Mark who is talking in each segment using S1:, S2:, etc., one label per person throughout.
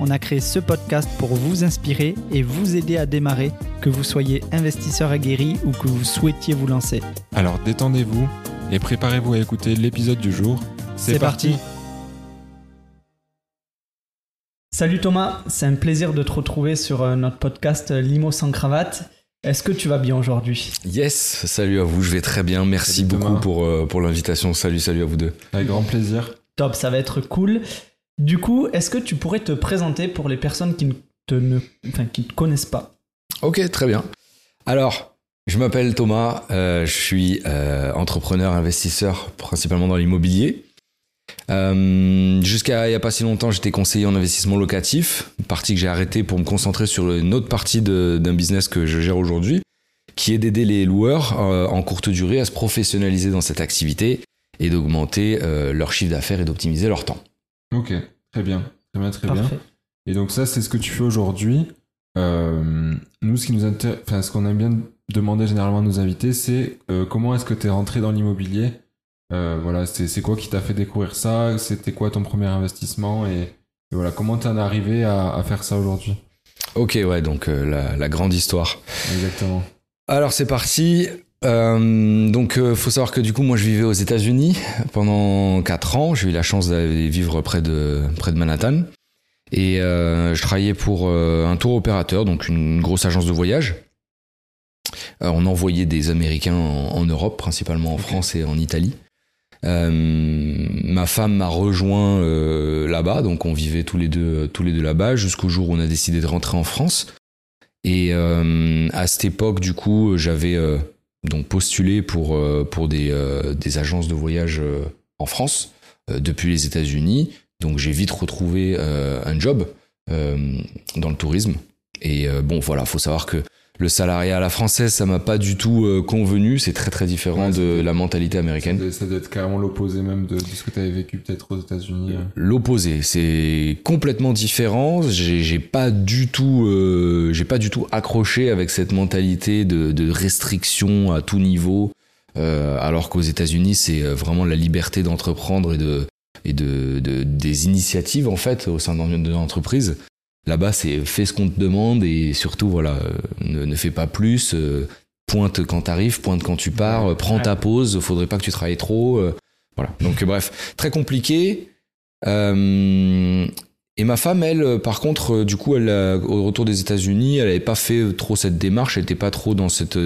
S1: on a créé ce podcast pour vous inspirer et vous aider à démarrer, que vous soyez investisseur aguerri ou que vous souhaitiez vous lancer.
S2: Alors détendez-vous et préparez-vous à écouter l'épisode du jour. C'est parti.
S1: Salut Thomas, c'est un plaisir de te retrouver sur euh, notre podcast euh, Limo sans cravate. Est-ce que tu vas bien aujourd'hui?
S3: Yes, salut à vous, je vais très bien. Merci
S2: Salut
S3: beaucoup
S2: Thomas.
S3: pour, euh, pour l'invitation. Salut, salut à vous deux.
S2: Avec grand plaisir.
S1: Top, ça va être cool. Du coup, est-ce que tu pourrais te présenter pour les personnes qui ne te, ne, connaissent pas?
S3: Ok, très bien. Alors, je m'appelle Thomas, euh, je suis euh, entrepreneur, investisseur, principalement dans l'immobilier. Euh, Jusqu'à il n'y a pas si longtemps, j'étais conseiller en investissement locatif, partie que j'ai arrêtée pour me concentrer sur une autre partie d'un business que je gère aujourd'hui, qui est d'aider les loueurs en courte durée à se professionnaliser dans cette activité et d'augmenter leur chiffre d'affaires et d'optimiser leur temps.
S2: Ok, très bien. Très bien, très bien. Et donc ça, c'est ce que tu fais aujourd'hui. Euh, nous, ce qui nous intér- enfin, ce qu'on aime bien demander généralement à nos invités, c'est euh, comment est-ce que tu es rentré dans l'immobilier? Euh, Voilà, c'est quoi qui t'a fait découvrir ça? C'était quoi ton premier investissement? Et, et voilà, comment t'en es arrivé à, à faire ça aujourd'hui?
S3: Ok, ouais, donc euh, la, la grande histoire.
S2: Exactement.
S3: Alors c'est parti. Euh, donc euh, faut savoir que du coup moi je vivais aux États-Unis pendant 4 ans. J'ai eu la chance d'aller vivre près de près de Manhattan et euh, je travaillais pour euh, un tour opérateur, donc une grosse agence de voyage. On envoyait des Américains en, en Europe, principalement en. France et en Italie. Ma femme m'a rejoint là-bas, donc on vivait tous les deux tous les deux là-bas jusqu'au jour où on a décidé de rentrer en France. Et à cette époque, du coup, j'avais donc postulé pour, euh, pour des, euh, des agences de voyage euh, en France depuis les États-Unis. Donc j'ai vite retrouvé un job dans le tourisme. Et bon, voilà, faut savoir que le salariat à la française, ça m'a pas du tout euh, convenu. C'est très très différent
S2: Ouais,
S3: de la mentalité américaine.
S2: Ça doit- Ça doit être carrément l'opposé même de, de ce que tu avais vécu peut-être aux États-Unis. euh.
S3: L'opposé, c'est complètement différent. J'ai pas du tout, euh, j'ai pas du tout accroché avec cette mentalité de, de restriction à tout niveau. Euh, alors qu'aux États-Unis, c'est vraiment la liberté d'entreprendre et de et de, de- des initiatives en fait au sein d'un- de l'entreprise. Là-bas, c'est fais ce qu'on te demande et surtout voilà, euh, ne, ne fais pas plus. euh, pointe quand t'arrives, pointe quand tu pars, prends ta pause. Faudrait pas que tu travailles trop. euh, voilà. Donc bref, très compliqué. Euh, et ma femme, elle, par contre, du coup, elle, a- au retour des États-Unis, elle n'avait pas fait trop cette démarche, elle n'était pas trop dans cette.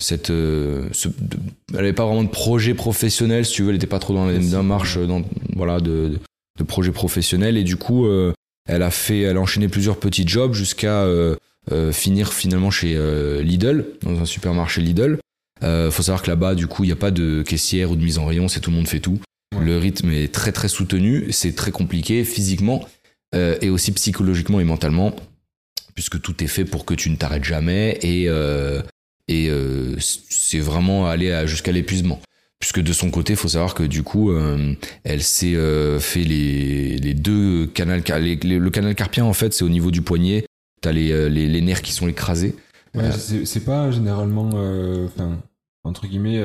S3: cette ce- de- elle n'avait pas vraiment de projet professionnel, si tu veux, elle n'était pas trop dans la démarche dans, voilà, de, de, de projet professionnel. Et du coup, euh, elle a fait, elle a enchaîné plusieurs petits jobs jusqu'à euh, euh, finir finalement chez euh, Lidl, dans un supermarché Lidl. Euh, faut savoir que là-bas, du coup, il n'y a pas de caissière ou de mise en rayon, c'est tout le monde fait tout.
S2: Ouais.
S3: Le rythme est très très soutenu, c'est très compliqué physiquement et aussi psychologiquement et mentalement, puisque tout est fait pour que tu ne t'arrêtes jamais et, et c'est vraiment aller jusqu'à l'épuisement. Puisque de son côté, il faut savoir que du coup, euh, elle s'est euh, fait les, les deux canals, les- les- le canal carpien en fait, c'est au niveau du poignet. T'as les, euh, les, nerfs qui sont écrasés.
S2: Ouais, c'est pas généralement, entre guillemets,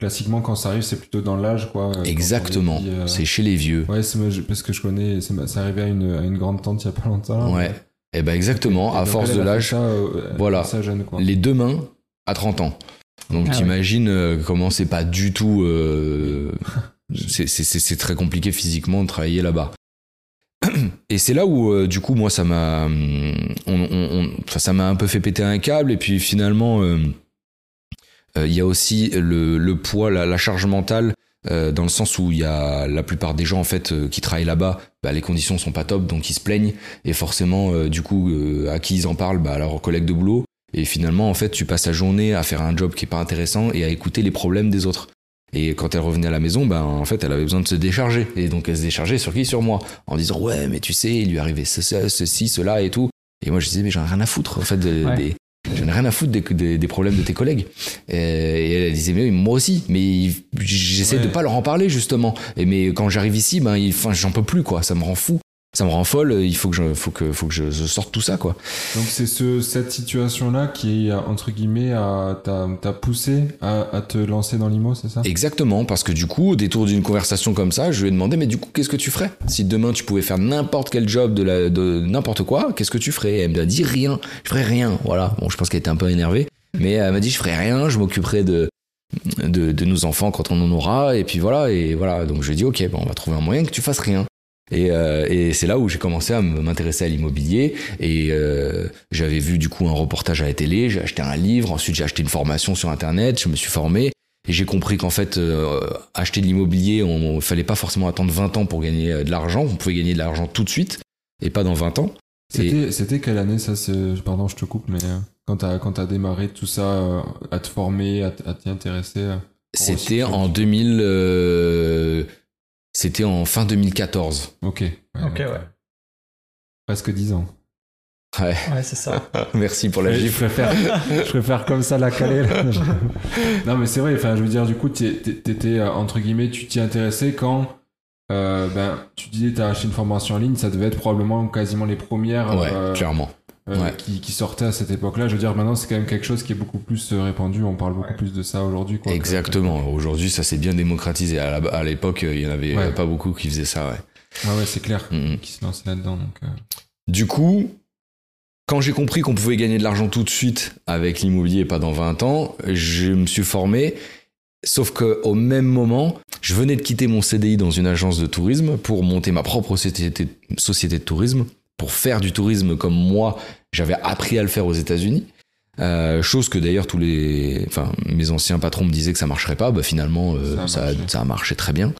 S2: classiquement quand ça arrive, c'est plutôt dans l'âge, quoi.
S3: Exactement. C'est chez les vieux.
S2: Ouais, parce que je connais, c'est arrivé à une, à une grande tante il y a pas longtemps.
S3: Ouais. Et ben exactement.
S2: Et
S3: À force de l'âge, voilà.
S2: Ça jeune, quoi.
S3: les deux mains à 30 ans. Donc
S1: Ah
S3: t'imagines euh, comment c'est pas du tout. euh, c'est- très compliqué physiquement de travailler là-bas. Et c'est là où, euh, du coup, moi, ça m'a, hum, ça m'a un peu fait péter un câble. Et puis finalement, euh, il y a aussi le, le poids, la, la charge mentale, dans le sens où il y a la plupart des gens en fait qui travaillent là-bas, bah, les conditions sont pas top, donc ils se plaignent. Et forcément, du coup, à qui ils en parlent, bah, à leurs collègues de boulot. Et finalement, en fait, tu passes la journée à faire un job qui est pas intéressant et à écouter les problèmes des autres. Et quand elle revenait à la maison, ben en fait, elle avait besoin de se décharger. Et donc, elle se déchargeait sur qui? Sur moi. En disant, ouais, mais tu sais, il lui arrivait ce- ce- ceci, cela et tout. Et moi, je disais, mais j'en ai rien à foutre, en fait, de-
S1: Ouais.
S3: des, j'en ai rien à foutre des, des, des problèmes de tes collègues. Et, et elle disait, mais moi aussi. Mais j'essaie
S2: Ouais.
S3: de pas leur en parler, justement. Et mais quand j'arrive ici, ben, enfin, j'en peux plus, quoi. Ça me rend fou. Ça me rend folle. Il faut que je, faut que, faut que je, je sorte tout ça, quoi.
S2: Donc c'est ce, cette situation-là qui, entre guillemets, a- t'a poussé à, à te lancer dans l'IMO, c'est ça?
S3: Exactement, parce que du coup, au détour d'une conversation comme ça, je lui ai demandé, mais du coup, qu'est-ce que tu ferais? Si demain tu pouvais faire n'importe quel job de, la- de n'importe quoi, qu'est-ce que tu ferais? Et Elle me a dit rien, je ferais rien, voilà. Bon, je pense qu'elle était un peu énervée, mais elle m'a dit, je ferais rien, je m'occuperai de, de, de nos enfants quand on en aura, et puis voilà, et voilà. Donc je lui ai dit, ok, bon, on va trouver un moyen que tu fasses rien. Et, euh, et c'est là où j'ai commencé à m'intéresser à l'immobilier. Et euh, j'avais vu du coup un reportage à la télé, j'ai acheté un livre, ensuite j'ai acheté une formation sur Internet, je me suis formé. Et j'ai compris qu'en fait, euh, acheter de l'immobilier, on ne fallait pas forcément attendre 20 ans pour gagner euh, de l'argent. On pouvait gagner de l'argent tout de suite et pas dans 20 ans.
S2: C'était quelle année ça Pardon, je te coupe, mais euh, quand t'as quand t'as démarré tout ça, euh, à te former, à, t'y intéresser
S3: C'était en 2000. C'était en fin 2014.
S2: Ok. Ouais,
S1: Ok, ouais.
S2: Presque 10 ans.
S3: Ouais.
S1: Ouais, c'est ça.
S3: Merci pour la
S2: je
S3: gifle.
S2: préfère, je préfère comme ça la caler. là. non, mais c'est vrai. Enfin, je veux dire, du coup, t'étais euh, entre guillemets, tu t'y intéressais quand, euh, ben, tu disais t'as acheté une formation en ligne. Ça devait être probablement quasiment les premières
S3: Ouais,
S2: euh,
S3: clairement.
S2: Euh,
S3: ouais.
S2: qui, qui sortaient à cette époque-là. Je veux dire, maintenant, c'est quand même quelque chose qui est beaucoup plus euh, répandu. On parle beaucoup plus de ça aujourd'hui. quoi.
S3: Exactement. Aujourd'hui, ça s'est bien démocratisé. À la- à l'époque, il y en avait
S2: Ouais.
S3: pas beaucoup qui faisaient ça. Ouais.
S2: Ouais, ouais, c'est clair.
S3: Mhm.
S2: Qui se lançaient là-dedans. Donc, euh,
S3: Du coup, quand j'ai compris qu'on pouvait gagner de l'argent tout de suite avec l'immobilier et pas dans 20 ans, je me suis formé. Sauf que au même moment, je venais de quitter mon CDI dans une agence de tourisme pour monter ma propre société, société de tourisme, pour faire du tourisme comme moi, j'avais appris à le faire aux États-Unis. Euh, chose que d'ailleurs tous les, enfin mes anciens patrons me disaient que ça marcherait pas. Bah finalement, euh,
S2: Ça a
S3: ça,
S2: marché.
S3: ça a marché très bien.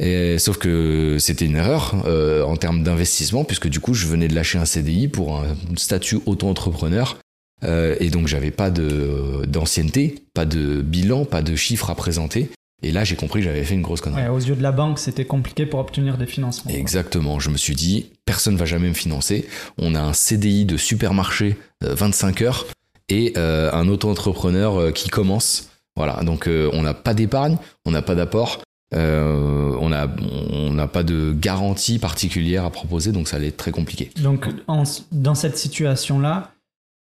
S3: Et, sauf que c'était une erreur euh, en termes d'investissement, puisque du coup, je venais de lâcher un CDI pour un statut auto-entrepreneur. Et donc, j'avais pas de, d'ancienneté, pas de bilan, pas de chiffres à présenter. Et là, j'ai compris que j'avais fait une grosse connerie.
S1: Ouais, aux yeux de la banque, c'était compliqué pour obtenir des financements.
S3: Exactement. Je me suis dit, personne va jamais me financer. On a un CDI de supermarché euh, 25 heures et euh, un auto-entrepreneur euh, qui commence. Voilà. Donc, euh, on n'a pas d'épargne, on n'a pas d'apport. on n'a on pas de garantie particulière à proposer, donc ça allait être très compliqué.
S1: Donc, en- dans cette situation-là,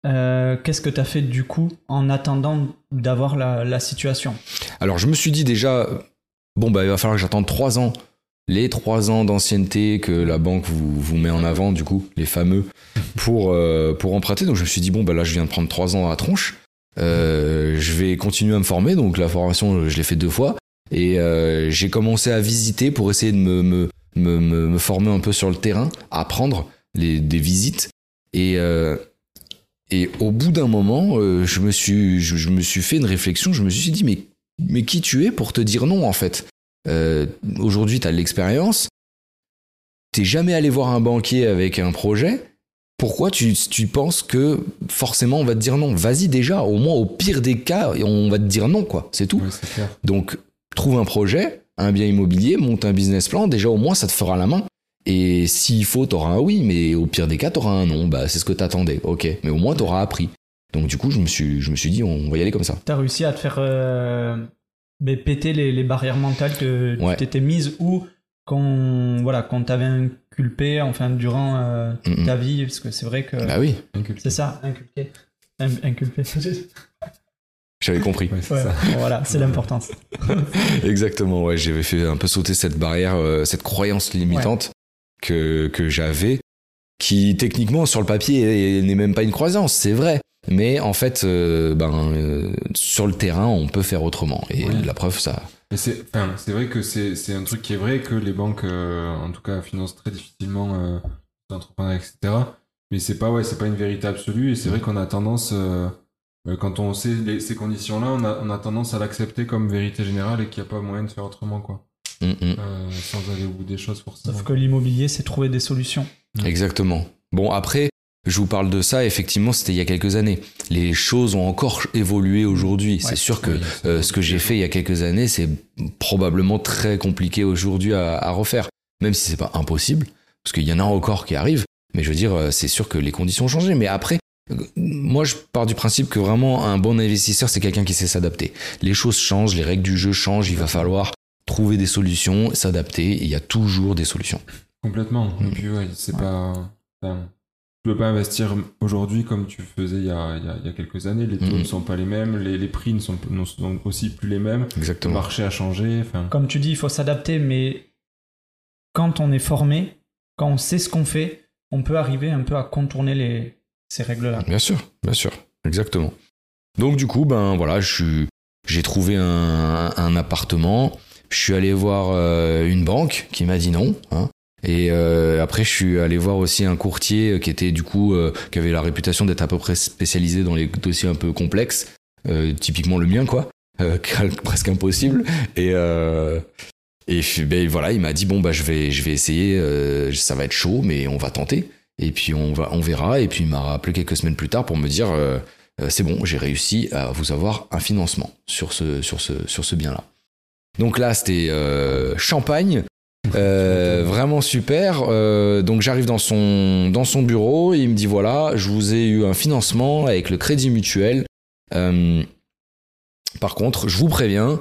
S1: euh, qu'est-ce que tu as fait du coup en attendant d'avoir la, situation?
S3: Alors je me suis dit déjà, bon bah il va falloir que j'attende trois ans, les trois ans d'ancienneté que la banque vous, vous met en avant du coup, les fameux, pour, euh, pour emprunter. Donc je me suis dit, bon bah là je viens de prendre trois ans à tronche, Euh, je vais continuer à me former, donc la formation je l'ai fait deux fois, et j'ai commencé à visiter pour essayer de me, me, me- me former un peu sur le terrain, apprendre les, des visites, et... et au bout d'un moment, euh, je, me suis, je, je me suis fait une réflexion, je me suis dit, mais mais qui tu es pour te dire non en fait? Euh, Aujourd'hui, tu as de l'expérience, t'es jamais allé voir un banquier avec un projet. Pourquoi tu, tu penses que forcément on va te dire non? Vas-y déjà, au moins au pire des cas, on va te dire non, quoi. C'est tout. Donc, trouve un projet, un bien immobilier, monte un business plan, déjà au moins ça te fera la main. Et s'il faut, t'auras un oui, mais au pire des cas, t'auras un non. Bah, c'est ce que t'attendais, ok. Mais au moins, t'auras appris. Donc, du coup, je me suis, je me suis dit, on va y aller comme ça.
S1: Tu as réussi à te faire euh, mais péter les, les barrières mentales que
S3: Ouais.
S1: tu t'étais mises ou qu'on voilà, qu'on t'avait inculpé enfin, durant euh, ta vie Parce que c'est vrai que
S3: Bah oui,
S1: c'est ça, inculqué. In- Inculpé.
S3: j'avais compris.
S2: Ouais, c'est
S1: Ouais,
S2: ça.
S1: voilà, c'est l'importance.
S3: Exactement, ouais, j'avais fait un peu sauter cette barrière, euh, cette croyance limitante que, que j'avais, qui techniquement sur le papier est- n'est même pas une croyance, c'est vrai. Mais en fait, euh, ben, euh, sur le terrain, on peut faire autrement. Et la preuve, ça.
S2: C'est, enfin, vrai que c'est, un truc qui est vrai que les banques, euh, en tout cas, financent très difficilement les entrepreneurs, etc. Mais c'est pas, ouais, pas une vérité absolue. Et c'est vrai qu'on a tendance, quand on sait les- ces conditions-là, on a, on a tendance à l'accepter comme vérité générale et qu'il n'y a pas moyen de faire autrement, quoi.
S3: Mm, mm.
S2: Euh, sans aller au bout des choses, forcément.
S1: Sauf que l'immobilier, c'est trouver des solutions.
S3: Exactement. Bon, après, je vous parle de ça, effectivement, c'était il y a quelques années. Les choses ont encore évolué aujourd'hui. c'est sûr que euh, ce que j'ai fait il y a quelques années, c'est probablement très compliqué aujourd'hui à, à refaire. Même si c'est pas impossible, parce qu'il y en a encore qui arrivent. Mais je veux dire, euh, c'est sûr que les conditions ont changé. Mais après, moi, je pars du principe que vraiment un bon investisseur, c'est quelqu'un qui sait s'adapter. Les choses changent, les règles du jeu changent, il va falloir trouver des solutions, s'adapter, il y a toujours des solutions.
S2: Complètement. Et
S3: Mm.
S2: puis, ouais, c'est pas. enfin, tu peux pas investir aujourd'hui comme tu faisais il y a, il y a- il y a quelques années. Les taux
S3: Mhm.
S2: ne sont pas les mêmes, les, les prix ne sont, ne sont aussi plus les mêmes. Le
S3: Exactement.
S2: marché a changé. Enfin,
S1: Comme tu dis, il faut s'adapter, mais quand on est formé, quand on sait ce qu'on fait, on peut arriver un peu à contourner les, ces règles-là.
S3: Bien sûr, bien sûr, exactement. Donc du coup, ben voilà, je suis- j'ai trouvé un, un appartement. Je suis allé voir euh, une banque qui m'a dit non. hein. Et euh, après, je suis allé voir aussi un courtier euh, qui avait la réputation d'être à peu près spécialisé dans les dossiers un peu complexes, typiquement le mien, quoi, presque impossible. Et ben voilà, il m'a dit bon bah je vais essayer, ça va être chaud, mais on va tenter. Et puis on verra. Et puis il m'a rappelé quelques semaines plus tard pour me dire c'est bon, j'ai réussi à vous avoir un financement sur ce ce bien-là. Donc là c'était euh, champagne. Euh, vraiment super. Euh, donc j'arrive dans son bureau il me dit voilà, je vous ai eu un financement avec le Crédit Mutuel. Par contre, je vous préviens,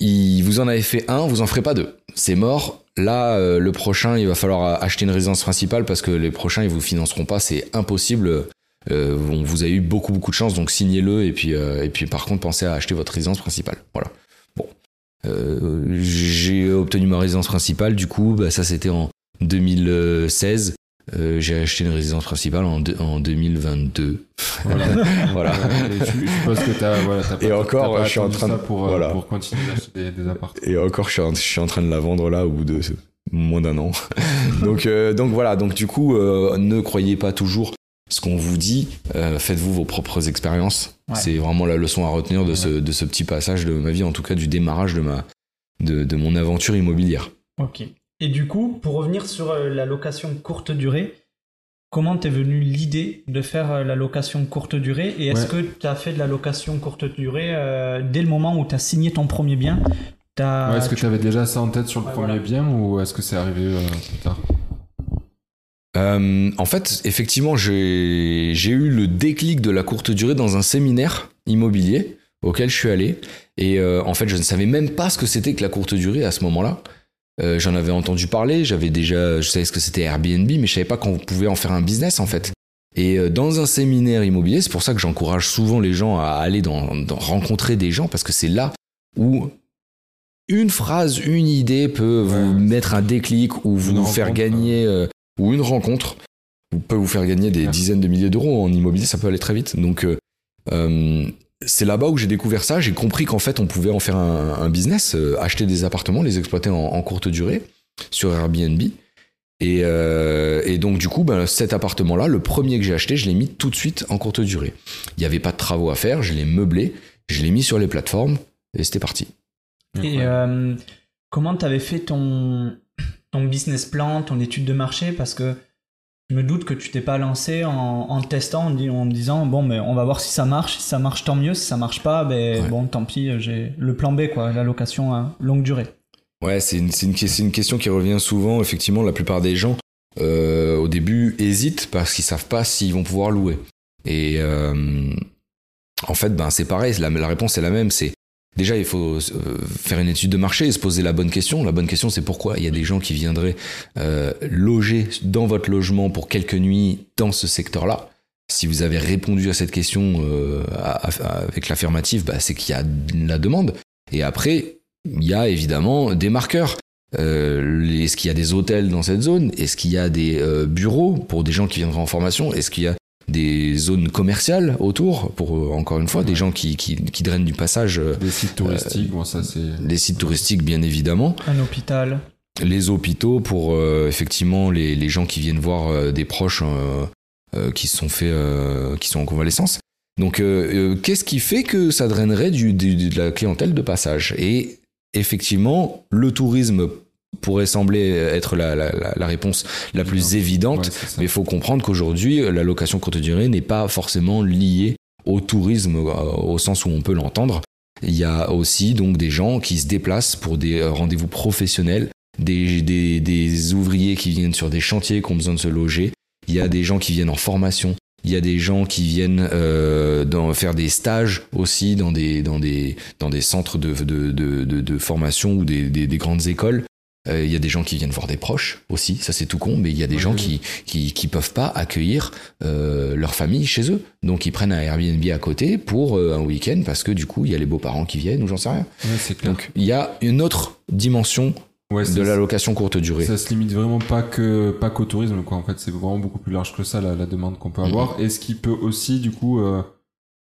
S3: vous en avez fait un, vous en ferez pas deux. C'est mort. Là, le prochain, il va falloir acheter une résidence principale parce que les prochains, ils vous financeront pas. C'est impossible. Vous a eu beaucoup beaucoup de chance, donc signez-le et puis et puis par contre, pensez à acheter votre résidence principale. Voilà. Euh, j'ai obtenu ma résidence principale. Du coup, bah, ça c'était en 2016. Euh, j'ai acheté une résidence principale en, deux- en 2022.
S2: voilà.
S3: Voilà.
S2: Et je, je suppose que t'as voilà, t'as pas,
S3: Et encore,
S2: t'as pas
S3: je suis en train de-
S2: pour, euh,
S3: voilà.
S2: pour continuer d'acheter des, des appartements.
S3: Et encore, je suis, en, je suis en train de la vendre là au bout de moins d'un an. donc, euh, donc voilà. Donc du coup, euh, ne croyez pas toujours ce qu'on vous dit. Euh, Faites-vous vos propres expériences.
S1: Ouais.
S3: C'est vraiment la leçon à retenir de, ce, de ce petit passage de ma vie, en tout cas du démarrage de ma de, de mon aventure immobilière.
S1: Ok. Et du coup, pour revenir sur euh, la location courte durée, comment t'es venue l'idée de faire euh, la location courte durée Et est-ce que tu as fait de la location courte durée euh, dès le moment où tu as signé ton premier bien?
S2: Est-ce que
S1: tu-
S2: tu avais déjà ça en tête sur le
S1: Ouais,
S2: premier
S1: voilà.
S2: bien ou est-ce que c'est arrivé euh, plus tard?
S3: Euh, en fait, effectivement, j'ai eu le déclic de la courte durée dans un séminaire immobilier auquel je suis allé. Et euh, en fait, je ne savais même pas ce que c'était que la courte durée à ce moment-là. Euh, J'en avais entendu parler, j'avais déjà, je savais ce que c'était Airbnb, mais je savais pas qu'on pouvait en faire un business en fait. Et dans un séminaire immobilier, c'est pour ça que j'encourage souvent les gens à aller dans, dans- rencontrer des gens parce que c'est là où une phrase, une idée peut vous
S2: Ouais.
S3: mettre un déclic ou vous faire gagner euh, ou une rencontre vous- peut vous faire gagner des dizaines de milliers d'euros en immobilier, ça peut aller très vite. Donc euh, euh, c'est là-bas où j'ai découvert ça. J'ai compris qu'en fait on pouvait en faire un, un business, euh, acheter des appartements, les exploiter en, en courte durée sur Airbnb. Et, euh, et donc du coup, ben, cet appartement-là, le premier que j'ai acheté, je l'ai mis tout de suite en courte durée. Il n'y avait pas de travaux à faire, je l'ai meublé, je l'ai mis sur les plateformes et c'était parti.
S1: Et euh, comment tu avais fait ton, ton business plan, ton étude de marché Parce que je me doute que tu t'es pas lancé en, en testant, en, me disant bon, mais on va voir si ça marche. Si ça marche, tant mieux. Si ça marche pas, ben
S3: Ouais.
S1: bon, tant pis. J'ai le plan B, quoi, la location à longue durée.
S3: Ouais, c'est une, une, question qui revient souvent. Effectivement, la plupart des gens, euh, au début, hésitent parce qu'ils savent pas s'ils vont pouvoir louer. Et euh, en fait, ben, c'est pareil. La, la réponse est la même. C'est déjà, il faut euh, faire une étude de marché et se poser la bonne question. La bonne question, c'est pourquoi il y a des gens qui viendraient euh, loger dans votre logement pour quelques nuits dans ce secteur-là. Si vous avez répondu à cette question euh, avec l'affirmative, bah, c'est qu'il y a la demande. Et après, il y a évidemment des marqueurs. Est-ce qu'il y a des hôtels dans cette zone? Est-ce qu'il y a des bureaux pour des gens qui viendraient en formation? Est-ce qu'il y a des zones commerciales autour pour, euh, encore une fois, des gens qui, qui, qui drainent du passage euh,
S2: Des sites touristiques, bon, ça c'est.
S3: des sites touristiques, bien évidemment.
S1: Un hôpital.
S3: Les hôpitaux pour euh, effectivement les, les gens qui viennent voir euh, des proches euh, euh, qui se sont fait, euh, qui sont en convalescence. Donc, euh, euh, qu'est-ce qui fait que ça drainerait du, du- de la clientèle de passage? Et effectivement, le tourisme pourrait sembler être la, la- la- la réponse la plus évidente,
S2: Ouais,
S3: mais il faut comprendre qu'aujourd'hui, la location courte durée n'est pas forcément liée au tourisme euh, au sens où on peut l'entendre. Il y a aussi donc des gens qui se déplacent pour des euh, rendez-vous professionnels, des, des, des ouvriers qui viennent sur des chantiers qui ont besoin de se loger. Il y a des gens qui viennent en formation Il y a des gens qui viennent euh, dans, faire des stages aussi dans des, dans des, dans des centres de, de, de, de, de formation ou des, des, des grandes écoles. Euh, Il y a des gens qui viennent voir des proches aussi, ça c'est tout con, mais il y a des
S2: Oui,
S3: gens
S2: oui.
S3: qui, qui qui peuvent pas accueillir euh, leur famille chez eux, donc ils prennent un Airbnb à côté pour euh, un week-end parce que du coup il y a les beaux-parents qui viennent ou j'en sais rien.
S2: Ouais, c'est clair.
S3: Donc il y a une autre dimension
S2: ouais,
S3: de la location courte durée.
S2: Ça se limite vraiment pas que pas qu'au tourisme quoi. En fait, c'est vraiment beaucoup plus large que ça la, la demande qu'on peut avoir. Et ce qui peut aussi du coup,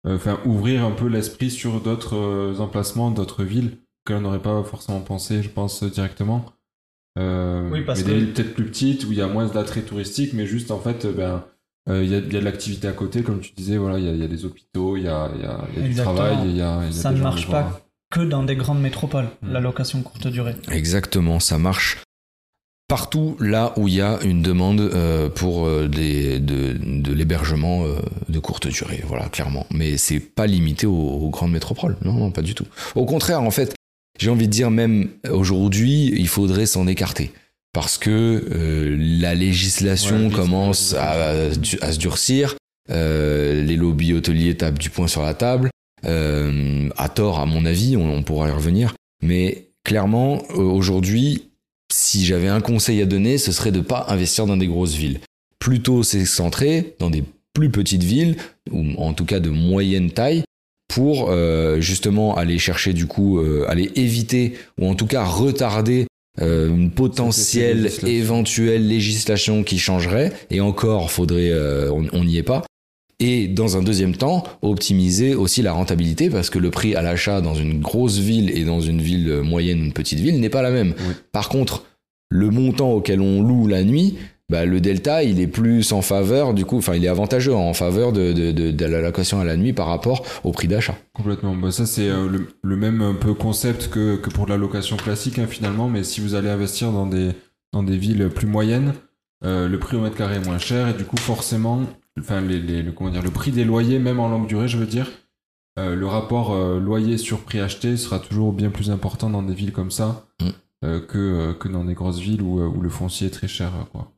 S2: enfin ouvrir un peu l'esprit sur d'autres emplacements, d'autres villes que l'on n'aurait pas forcément pensé, je pense directement. Euh,
S1: Oui, parce
S2: mais
S1: que-
S2: des villes peut-être plus petites où il y a moins d'attrait touristique, mais juste en fait, euh, ben euh, il y, a, il y a de l'activité à côté, comme tu disais, voilà, il y a, il y a des hôpitaux, il y a, il y a, il y a du travail, il y a, il y a
S1: Ça ne marche pas
S2: voir.
S1: que dans des grandes métropoles,
S2: Mm.
S1: la location courte durée.
S3: Exactement, ça marche partout là où il y a une demande euh, pour euh, des, de, de l'hébergement euh, de courte durée, voilà, clairement. Mais c'est pas limité aux, aux grandes métropoles, non, non, pas du tout. Au contraire, en fait, j'ai envie de dire même aujourd'hui, il faudrait s'en écarter. Parce que euh, la législation
S2: Ouais,
S3: commence à, à se durcir, euh, les lobbies hôteliers tapent du poing sur la table, euh, à tort à mon avis, on, on pourra y revenir, mais clairement, euh, aujourd'hui, si j'avais un conseil à donner, ce serait de pas investir dans des grosses villes. Plutôt s'excentrer dans des plus petites villes, ou en tout cas de moyenne taille, pour euh, justement aller chercher du coup, euh, aller éviter, ou en tout cas retarder euh, une potentielle
S2: législation.
S3: éventuelle législation qui changerait, et encore, faudrait, on n'y est pas. Et dans un deuxième temps, optimiser aussi la rentabilité parce que le prix à l'achat dans une grosse ville et dans une ville moyenne, une petite ville n'est pas la même.
S2: Oui.
S3: Par contre, le montant auquel on loue la nuit, bah, le delta, il est plus en faveur, du coup, enfin, il est avantageux en faveur de, de, de, de la location à la nuit par rapport au prix d'achat.
S2: Complètement. Bah, ça, c'est euh, le, le même un peu concept que, que pour la location classique, hein, finalement. Mais si vous allez investir dans des, dans des villes plus moyennes, euh, le prix au mètre carré est moins cher. Et du coup, forcément, enfin, les, les, le, comment dire, le prix des loyers, même en longue durée, je veux dire, euh, le rapport euh, loyer sur prix acheté sera toujours bien plus important dans des villes comme ça
S3: Mm.
S2: euh, que, euh, que dans des grosses villes où, euh, où le foncier est très cher, quoi.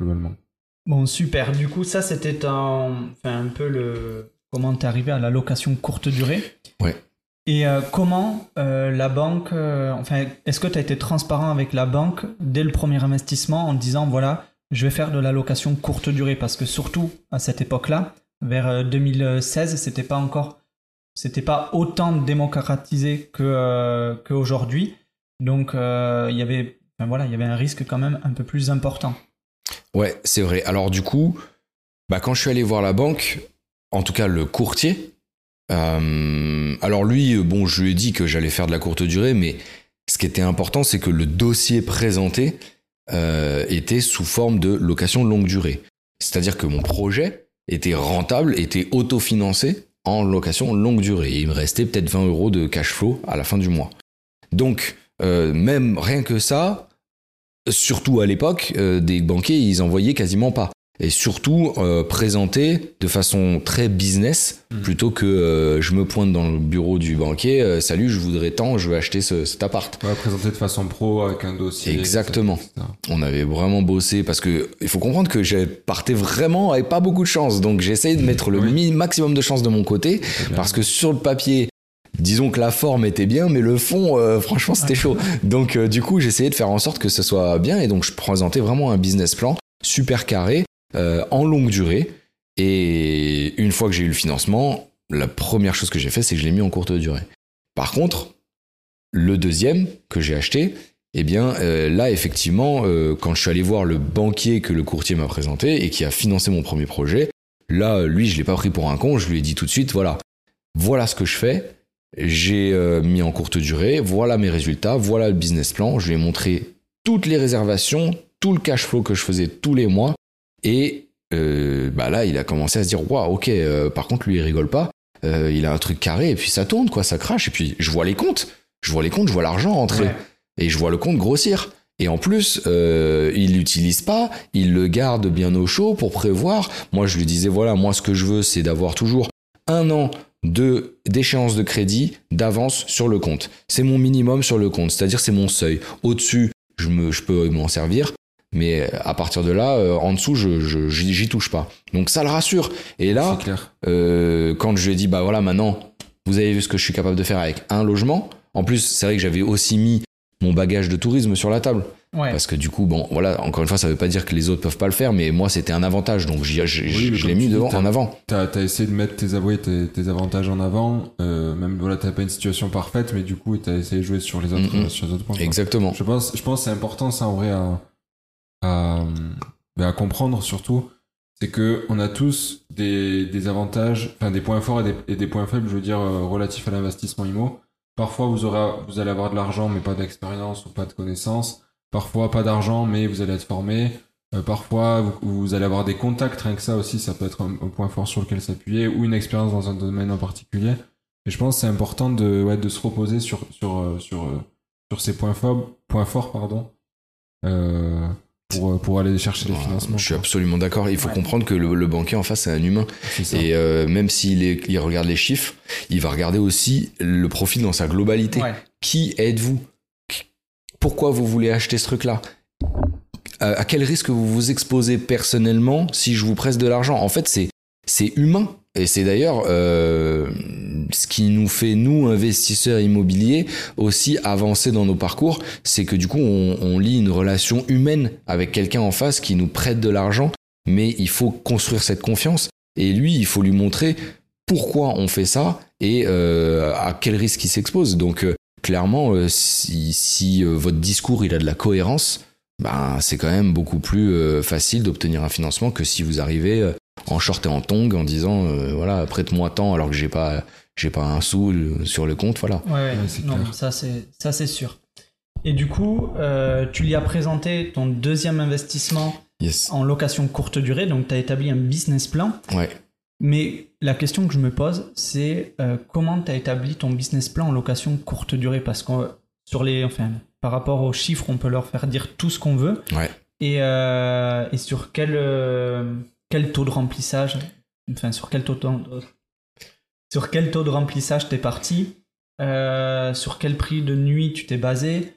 S2: Globalement.
S1: Bon, super. Du coup, ça, c'était un, enfin, un peu le. Comment t'es arrivé à la location courte durée
S3: Ouais.
S1: Et euh, comment euh, la banque. euh, enfin, est-ce que tu as été transparent avec la banque dès le premier investissement en disant voilà, je vais faire de la location courte durée? Parce que surtout à cette époque-là, vers euh, 2016, c'était pas encore. C'était pas autant démocratisé qu'aujourd'hui. Donc, euh, il y avait. Voilà, il y avait un risque quand même un peu plus important.
S3: Ouais, c'est vrai. Alors du coup, bah, quand je suis allé voir la banque, en tout cas le courtier, euh, alors lui, bon, je lui ai dit que j'allais faire de la courte durée, mais ce qui était important, c'est que le dossier présenté euh, était sous forme de location longue durée. C'est-à-dire que mon projet était rentable, était autofinancé en location longue durée. Il me restait peut-être 20 euros de cash flow à la fin du mois. Donc, euh, même rien que ça, surtout à l'époque, euh, des banquiers, ils en voyaient quasiment pas. Et surtout euh, présenté de façon très business,
S2: Mhm.
S3: plutôt que euh, je me pointe dans le bureau du banquier, euh, salut, je voudrais tant, je veux acheter ce- cet appart.
S2: Ouais, présenté de façon pro avec un dossier.
S3: Exactement.
S2: etc..
S3: On avait vraiment bossé parce que il faut comprendre que j'ai partais vraiment avec pas beaucoup de chance, donc j'essayais de mettre le
S2: Oui.
S3: maximum de chance de mon côté parce que sur le papier, disons que la forme était bien, mais le fond, euh, franchement, c'était chaud. Donc, euh, du coup, j'essayais de faire en sorte que ce soit bien, et donc je présentais vraiment un business plan super carré, euh, en longue durée. Et une fois que j'ai eu le financement, la première chose que j'ai fait, c'est que je l'ai mis en courte durée. Par contre, le deuxième que j'ai acheté, eh bien, là, effectivement, quand je suis allé voir le banquier que le courtier m'a présenté et qui a financé mon premier projet, là, lui, je l'ai pas pris pour un con, je lui ai dit tout de suite, voilà, voilà ce que je fais, j'ai euh, mis en courte durée, voilà mes résultats, voilà le business plan, je lui ai montré toutes les réservations, tout le cash flow que je faisais tous les mois, et euh, bah là, il a commencé à se dire, waouh, ok, euh, par contre, lui, il rigole pas, il a un truc carré, et puis ça tourne, quoi, ça crache, et puis je vois les comptes, je vois les comptes, je vois l'argent rentrer,
S1: Ouais.
S3: et je vois le compte grossir. Et en plus, euh, il l'utilise pas, il le garde bien au chaud pour prévoir. Moi, je lui disais, voilà, moi, ce que je veux, c'est d'avoir toujours un an de d'échéance de crédit d'avance sur le compte. C'est mon minimum sur le compte, c'est-à-dire c'est mon seuil. Au-dessus, je, me, je peux m'en servir. Mais à partir de là, euh, en dessous, je, je- j'y touche pas. Donc ça le rassure. Et là,
S2: clair.
S3: euh, quand je lui ai dit, bah voilà, maintenant, vous avez vu ce que je suis capable de faire avec un logement. En plus, c'est vrai que j'avais aussi mis mon bagage de tourisme sur la table.
S1: Ouais.
S3: Parce que du coup, bon, voilà, encore une fois, ça veut pas dire que les autres peuvent pas le faire, mais moi, c'était un avantage. Donc, j'y- j'y-
S2: Oui, mais
S3: je l'ai mis
S2: dis,
S3: devant,
S2: t'as-
S3: en avant.
S2: T'as as essayé de mettre tes avoués, tes, tes avantages en avant. Euh, même voilà, t'as pas une situation parfaite, mais du coup, t'as essayé de jouer sur les autres, sur les autres points. quoi.
S3: Exactement.
S2: Je pense, je pense que c'est important ça en vrai à, à, ben, à comprendre surtout. C'est que on a tous des, des avantages, enfin des points forts et des, et des points faibles, je veux dire, euh, relatifs à l'investissement IMO. Parfois, vous, aurez, vous allez avoir de l'argent, mais pas d'expérience ou pas de connaissances. Parfois, pas d'argent, mais vous allez être formé. Euh, parfois, vous, vous allez avoir des contacts, rien que ça aussi, ça peut être un, un point fort sur lequel s'appuyer, ou une expérience dans un domaine en particulier. Et je pense que c'est important de, ouais, de se reposer sur, sur, euh, sur, euh, sur ces points forts, points forts pardon, euh, pour, pour aller chercher les
S3: Voilà,
S2: financements.
S3: je suis
S2: quoi.
S3: absolument d'accord. Il faut
S1: Ouais.
S3: comprendre que le, le banquier en face, c'est un humain. Et euh, même s'il est- il regarde les chiffres, il va regarder aussi le profil dans sa globalité.
S1: Ouais.
S3: Qui êtes-vous? Pourquoi vous voulez acheter ce truc-là à, à quel risque vous vous exposez personnellement si je vous presse de l'argent? En fait, c'est c'est humain. Et c'est d'ailleurs euh, ce qui nous fait, nous, investisseurs immobiliers, aussi avancer dans nos parcours, c'est que du coup, on, on lie une relation humaine avec quelqu'un en face qui nous prête de l'argent, mais il faut construire cette confiance. Et lui, il faut lui montrer pourquoi on fait ça et euh, à quel risque il s'expose. Donc, euh, clairement, euh, si, si, euh, votre discours il a de la cohérence, ben, c'est quand même beaucoup plus euh, facile d'obtenir un financement que si vous arrivez en short et en tongs en disant euh, voilà prête-moi tant alors que j'ai pas j'ai pas un sou sur le compte voilà
S1: Ouais, ouais.
S2: Ouais, c'est
S1: non,
S2: clair.
S1: ça c'est ça c'est sûr. Et du coup, euh, tu lui as présenté ton deuxième investissement
S3: yes
S1: en location courte durée, donc tu as établi un business plan.
S3: ouais
S1: Mais la question que je me pose, c'est euh, comment tu as établi ton business plan en location courte durée? Parce que sur les, enfin, par rapport aux chiffres, on peut leur faire dire tout ce qu'on veut.
S3: Ouais.
S1: Et, euh, et sur quel, euh, quel taux de remplissage Enfin, sur quel taux de, sur quel taux de remplissage t'es parti? Sur quel prix de nuit tu t'es basé?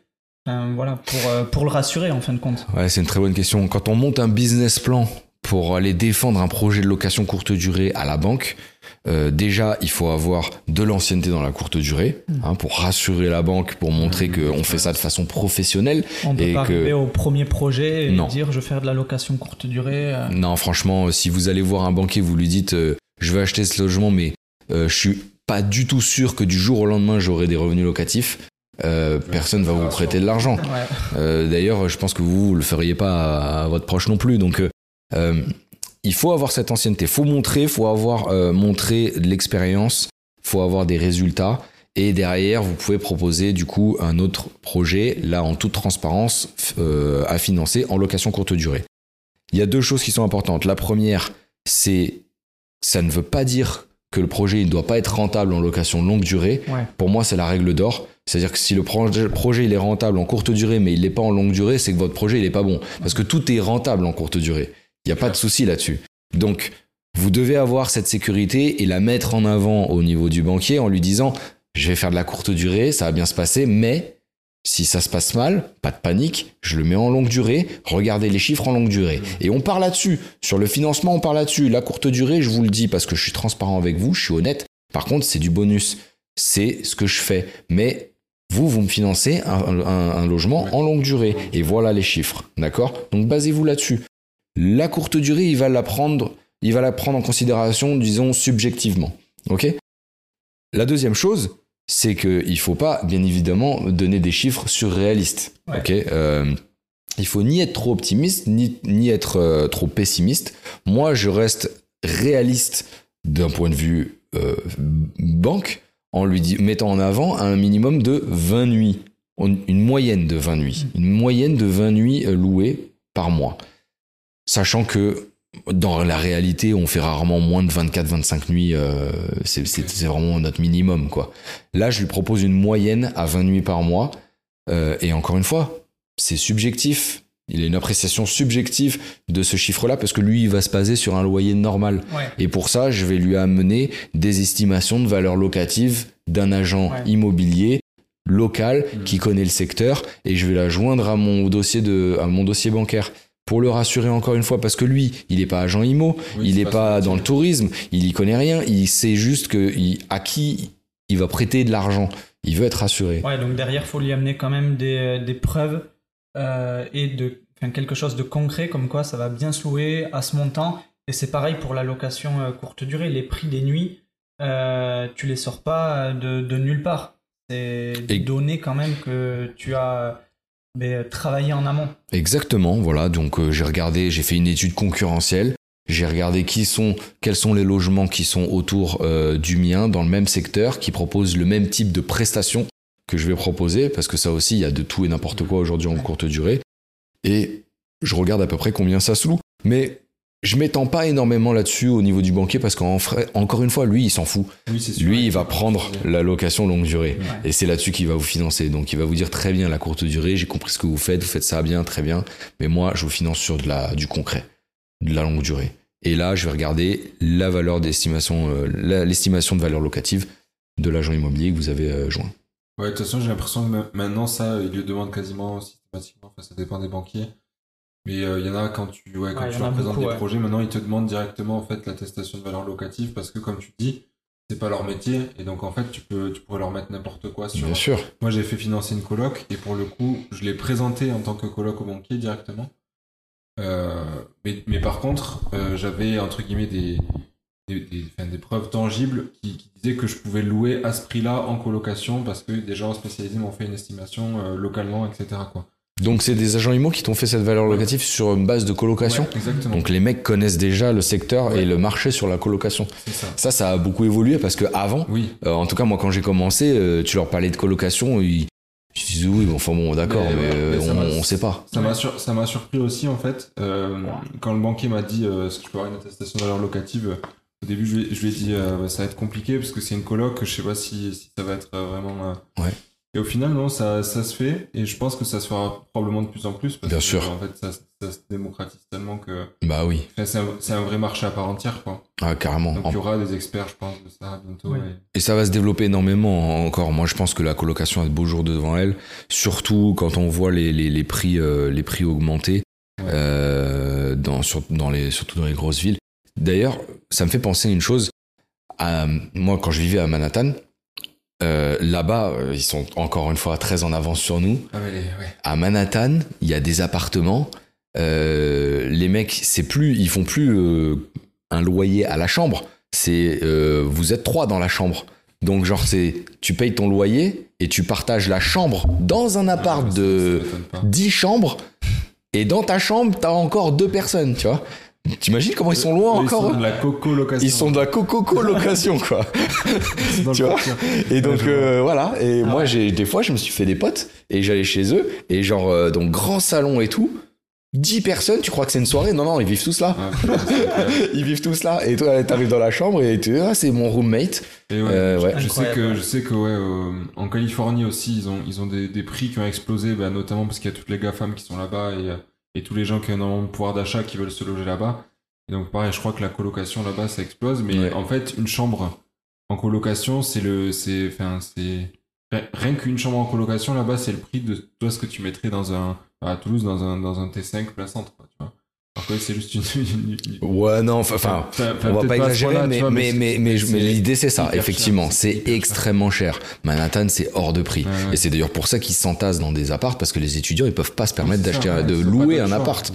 S1: Enfin, Voilà, pour, pour le rassurer en fin de compte.
S3: Ouais, c'est une très bonne question. Quand on monte un business plan pour aller défendre un projet de location courte durée à la banque, euh, déjà, il faut avoir de l'ancienneté dans la courte durée
S1: Mm.
S3: hein, pour rassurer la banque, pour montrer qu'on fait ça de façon professionnelle.
S1: On peut
S3: Et
S1: pas
S3: que-
S1: arriver au premier projet et
S3: Non.
S1: dire je vais faire de la location courte durée. euh,
S3: Non, franchement, si vous allez voir un banquier, vous lui dites euh, je veux acheter ce logement, mais euh, je suis pas du tout sûr que du jour au lendemain j'aurai des revenus locatifs. euh, personne va vous prêter de l'argent.
S1: Ouais.
S3: Euh, D'ailleurs, je pense que vous, vous le feriez pas à, à votre proche non plus. Donc, euh, euh, il faut avoir cette ancienneté. faut montrer, faut avoir euh, montré de l'expérience, faut avoir des résultats. Et derrière, vous pouvez proposer du coup un autre projet, là en toute transparence, euh, à financer en location courte durée. Il y a deux choses qui sont importantes. La première, c'est ça ne veut pas dire que le projet ne doit pas être rentable en location longue durée.
S1: Ouais.
S3: Pour moi, c'est la règle d'or. C'est-à-dire que si le projet, projet il est rentable en courte durée, mais il n'est pas en longue durée, c'est que votre projet il est pas bon. Parce que tout est rentable en courte durée. Il n'y a pas de souci là-dessus. Donc, vous devez avoir cette sécurité et la mettre en avant au niveau du banquier en lui disant je vais faire de la courte durée, ça va bien se passer, mais si ça se passe mal, pas de panique, je le mets en longue durée, regardez les chiffres en longue durée. Et on part là-dessus. Sur le financement, on part là-dessus. La courte durée, je vous le dis parce que je suis transparent avec vous, je suis honnête. Par contre, c'est du bonus. C'est ce que je fais. Mais vous, vous me financez un, un- un logement en longue durée. Et voilà les chiffres. D'accord? Donc basez-vous là-dessus. La courte durée, il va la prendre, il va la prendre en considération, disons, subjectivement. OK? La deuxième chose, c'est qu'il ne faut pas, bien évidemment, donner des chiffres surréalistes.
S1: Ouais.
S3: OK? Euh, il faut ni être trop optimiste, ni, ni être euh, trop pessimiste. Moi, je reste réaliste d'un point de vue euh, banque, en lui dit- mettant en avant un minimum de 20 nuits. Une moyenne de 20 nuits. Une moyenne de 20 nuits louées par mois. Sachant que dans la réalité, on fait rarement moins de 24-25 nuits. euh, c'est c'est- c'est vraiment notre minimum, quoi. Là, je lui propose une moyenne à 20 nuits par mois. Euh, et encore une fois, c'est subjectif. Il a une appréciation subjective de ce chiffre-là parce que lui, il va se baser sur un loyer normal.
S1: Ouais.
S3: Et pour ça, je vais lui amener des estimations de valeur locative d'un agent
S1: Ouais.
S3: immobilier locale
S2: Mm.
S3: qui connaît le secteur et je vais la joindre à mon dossier de à mon dossier bancaire pour le rassurer encore une fois parce que lui il est pas agent IMO
S2: Oui,
S3: il
S2: c'est
S3: est pas dans le tourisme il y connaît rien il sait juste que il- à qui il va prêter de l'argent il veut être rassuré
S1: Ouais, donc derrière, faut lui amener quand même des, des preuves euh, et de, enfin, quelque chose de concret, comme quoi ça va bien se louer à ce montant. Et c'est pareil pour la location euh, courte durée. Les prix des nuits, euh, tu les sors pas euh, de, de nulle part. C'est des
S3: Et-
S1: données quand même que tu as ben, travaillé en amont.
S3: Exactement, voilà. Donc euh, j'ai regardé, j'ai fait une étude concurrentielle. J'ai regardé qui sont, quels sont les logements qui sont autour euh, du mien dans le même secteur, qui proposent le même type de prestations que je vais proposer, parce que ça aussi, il y a de tout et n'importe quoi aujourd'hui en courte durée. Et je regarde à peu près combien ça se loue. Mais je m'étends pas énormément là-dessus au niveau du banquier, parce qu'en frais, encore une fois, lui, il s'en fout.
S2: Oui, c'est sûr.
S3: Lui, il va prendre la location longue durée.
S1: Ouais.
S3: Et c'est là-dessus qu'il va vous financer. Donc il va vous dire très bien la courte durée, j'ai compris ce que vous faites, vous faites ça bien, très bien. Mais moi, je vous finance sur de la, du concret, de la longue durée. Et là, je vais regarder la valeur d'estimation, euh, l'estimation de valeur locative de l'agent immobilier que vous avez euh, joint.
S2: Ouais, de toute façon, j'ai l'impression que ma- maintenant, ça, ils le demandent quasiment systématiquement. Enfin, ça dépend des banquiers. Mais euh, il y en a quand tu, ouais, quand
S1: Ouais,
S2: tu leur présentes
S1: beaucoup,
S2: des
S1: ouais.
S2: projets, maintenant, ils te demandent directement en fait l'attestation de valeur locative parce que, comme tu dis, c'est pas leur métier. Et donc, en fait, tu, peux, tu pourrais leur mettre n'importe quoi sur.
S3: Bien sûr.
S2: Moi, j'ai fait financer une coloc et pour le coup, je l'ai présenté en tant que coloc au banquier directement. Euh, mais, mais par contre, euh, j'avais entre guillemets des, des, des, enfin, des preuves tangibles qui, qui disaient que je pouvais louer à ce prix-là en colocation parce que des gens spécialisés m'ont fait une estimation euh, localement, etc. Quoi.
S3: Donc c'est des agents immo qui t'ont fait cette valeur locative sur une base de colocation.
S2: Ouais.
S3: Donc les mecs connaissent déjà le secteur
S2: Ouais.
S3: et le marché sur la colocation.
S2: ça.
S3: Ça, ça a beaucoup évolué parce que avant,
S2: Oui.
S3: Euh, en tout cas, moi, quand j'ai commencé, euh, tu leur parlais de colocation, ils, ils disaient oui, bon, enfin bon, d'accord,
S2: Mais,
S3: euh,
S2: mais
S3: on, on sait pas.
S2: Ça m'a sur- surpris aussi en fait euh, quand le banquier m'a dit est-ce que je peux avoir une attestation de valeur locative au début je lui, ai- dit bah, ça va être compliqué parce que c'est une coloc je sais pas si, si ça va être vraiment
S3: Ouais.
S2: Et au final non ça, ça se fait et je pense que ça se fera probablement de plus en plus parce
S3: Bien
S2: que,
S3: sûr.
S2: en fait ça, ça se démocratise tellement que
S3: Bah oui,
S2: c'est un, c'est un vrai marché à part entière quoi
S3: ah, carrément.
S2: donc
S3: En-
S2: il y aura des experts je pense de ça bientôt
S1: Oui.
S2: et-
S3: Et ça va se développer énormément encore. Moi, je pense que la colocation a de beaux jours devant elle, surtout quand on voit les, les, les prix, euh, les prix augmenter,
S2: Ouais.
S3: euh, dans, sur- dans les, surtout dans les grosses villes. D'ailleurs, ça me fait penser à une chose. À, moi, quand je vivais à Manhattan, euh, là-bas, euh, ils sont encore une fois très en avance sur nous.
S2: ah, mais les- ouais.
S3: à Manhattan, il y a des appartements. euh, les mecs, c'est plus, ils font plus euh, un loyer à la chambre. C'est vous êtes trois dans la chambre. Donc genre c'est, tu payes ton loyer et tu partages la chambre dans un appart
S2: Ah, ça-
S3: de
S2: ça m'étonne pas.
S3: 10 chambres. Et dans ta chambre, t'as encore deux personnes, tu vois. T'imagines comment ils sont loin
S2: Eux, ils
S3: encore
S2: sont de la coco location
S3: Ils sont de la coco location quoi. Tu vois. Et donc euh, voilà. Et
S1: Ah
S3: moi,
S1: ouais.
S3: j'ai des fois, je me suis fait des potes et j'allais chez eux et genre euh, donc grand salon et tout. 10 personnes, tu crois que c'est une soirée? Non, non, ils vivent tous là.
S2: Ah.
S3: Ils vivent tous là. Et toi, t'arrives dans la chambre et tu ah, c'est mon roommate.
S2: Et ouais,
S3: Euh,
S2: je-
S3: ouais.
S2: Je, sais que
S1: ouais.
S2: je sais que ouais, euh, en Californie aussi, ils ont ils ont des, des prix qui ont explosé, bah, notamment parce qu'il y a toutes les GAFAM qui sont là-bas et, et tous les gens qui ont énormément de pouvoir d'achat qui veulent se loger là-bas. Et donc pareil, je crois que la colocation là-bas ça explose, mais
S3: Ouais.
S2: en fait une chambre en colocation, c'est le c'est enfin c'est rien- qu'une chambre en colocation là-bas, c'est le prix de toi ce que tu mettrais dans un à Toulouse dans un dans un T5 plein centre, tu vois. Alors que c'est juste une,
S3: Ouais, non, enfin, on va pas exagérer, mais, l'idée c'est ça, effectivement,
S2: c'est
S3: extrêmement cher. Manhattan, c'est hors de prix. Et c'est d'ailleurs pour ça qu'ils s'entassent dans des apparts parce que les étudiants ils peuvent pas se permettre d'acheter, de louer un appart.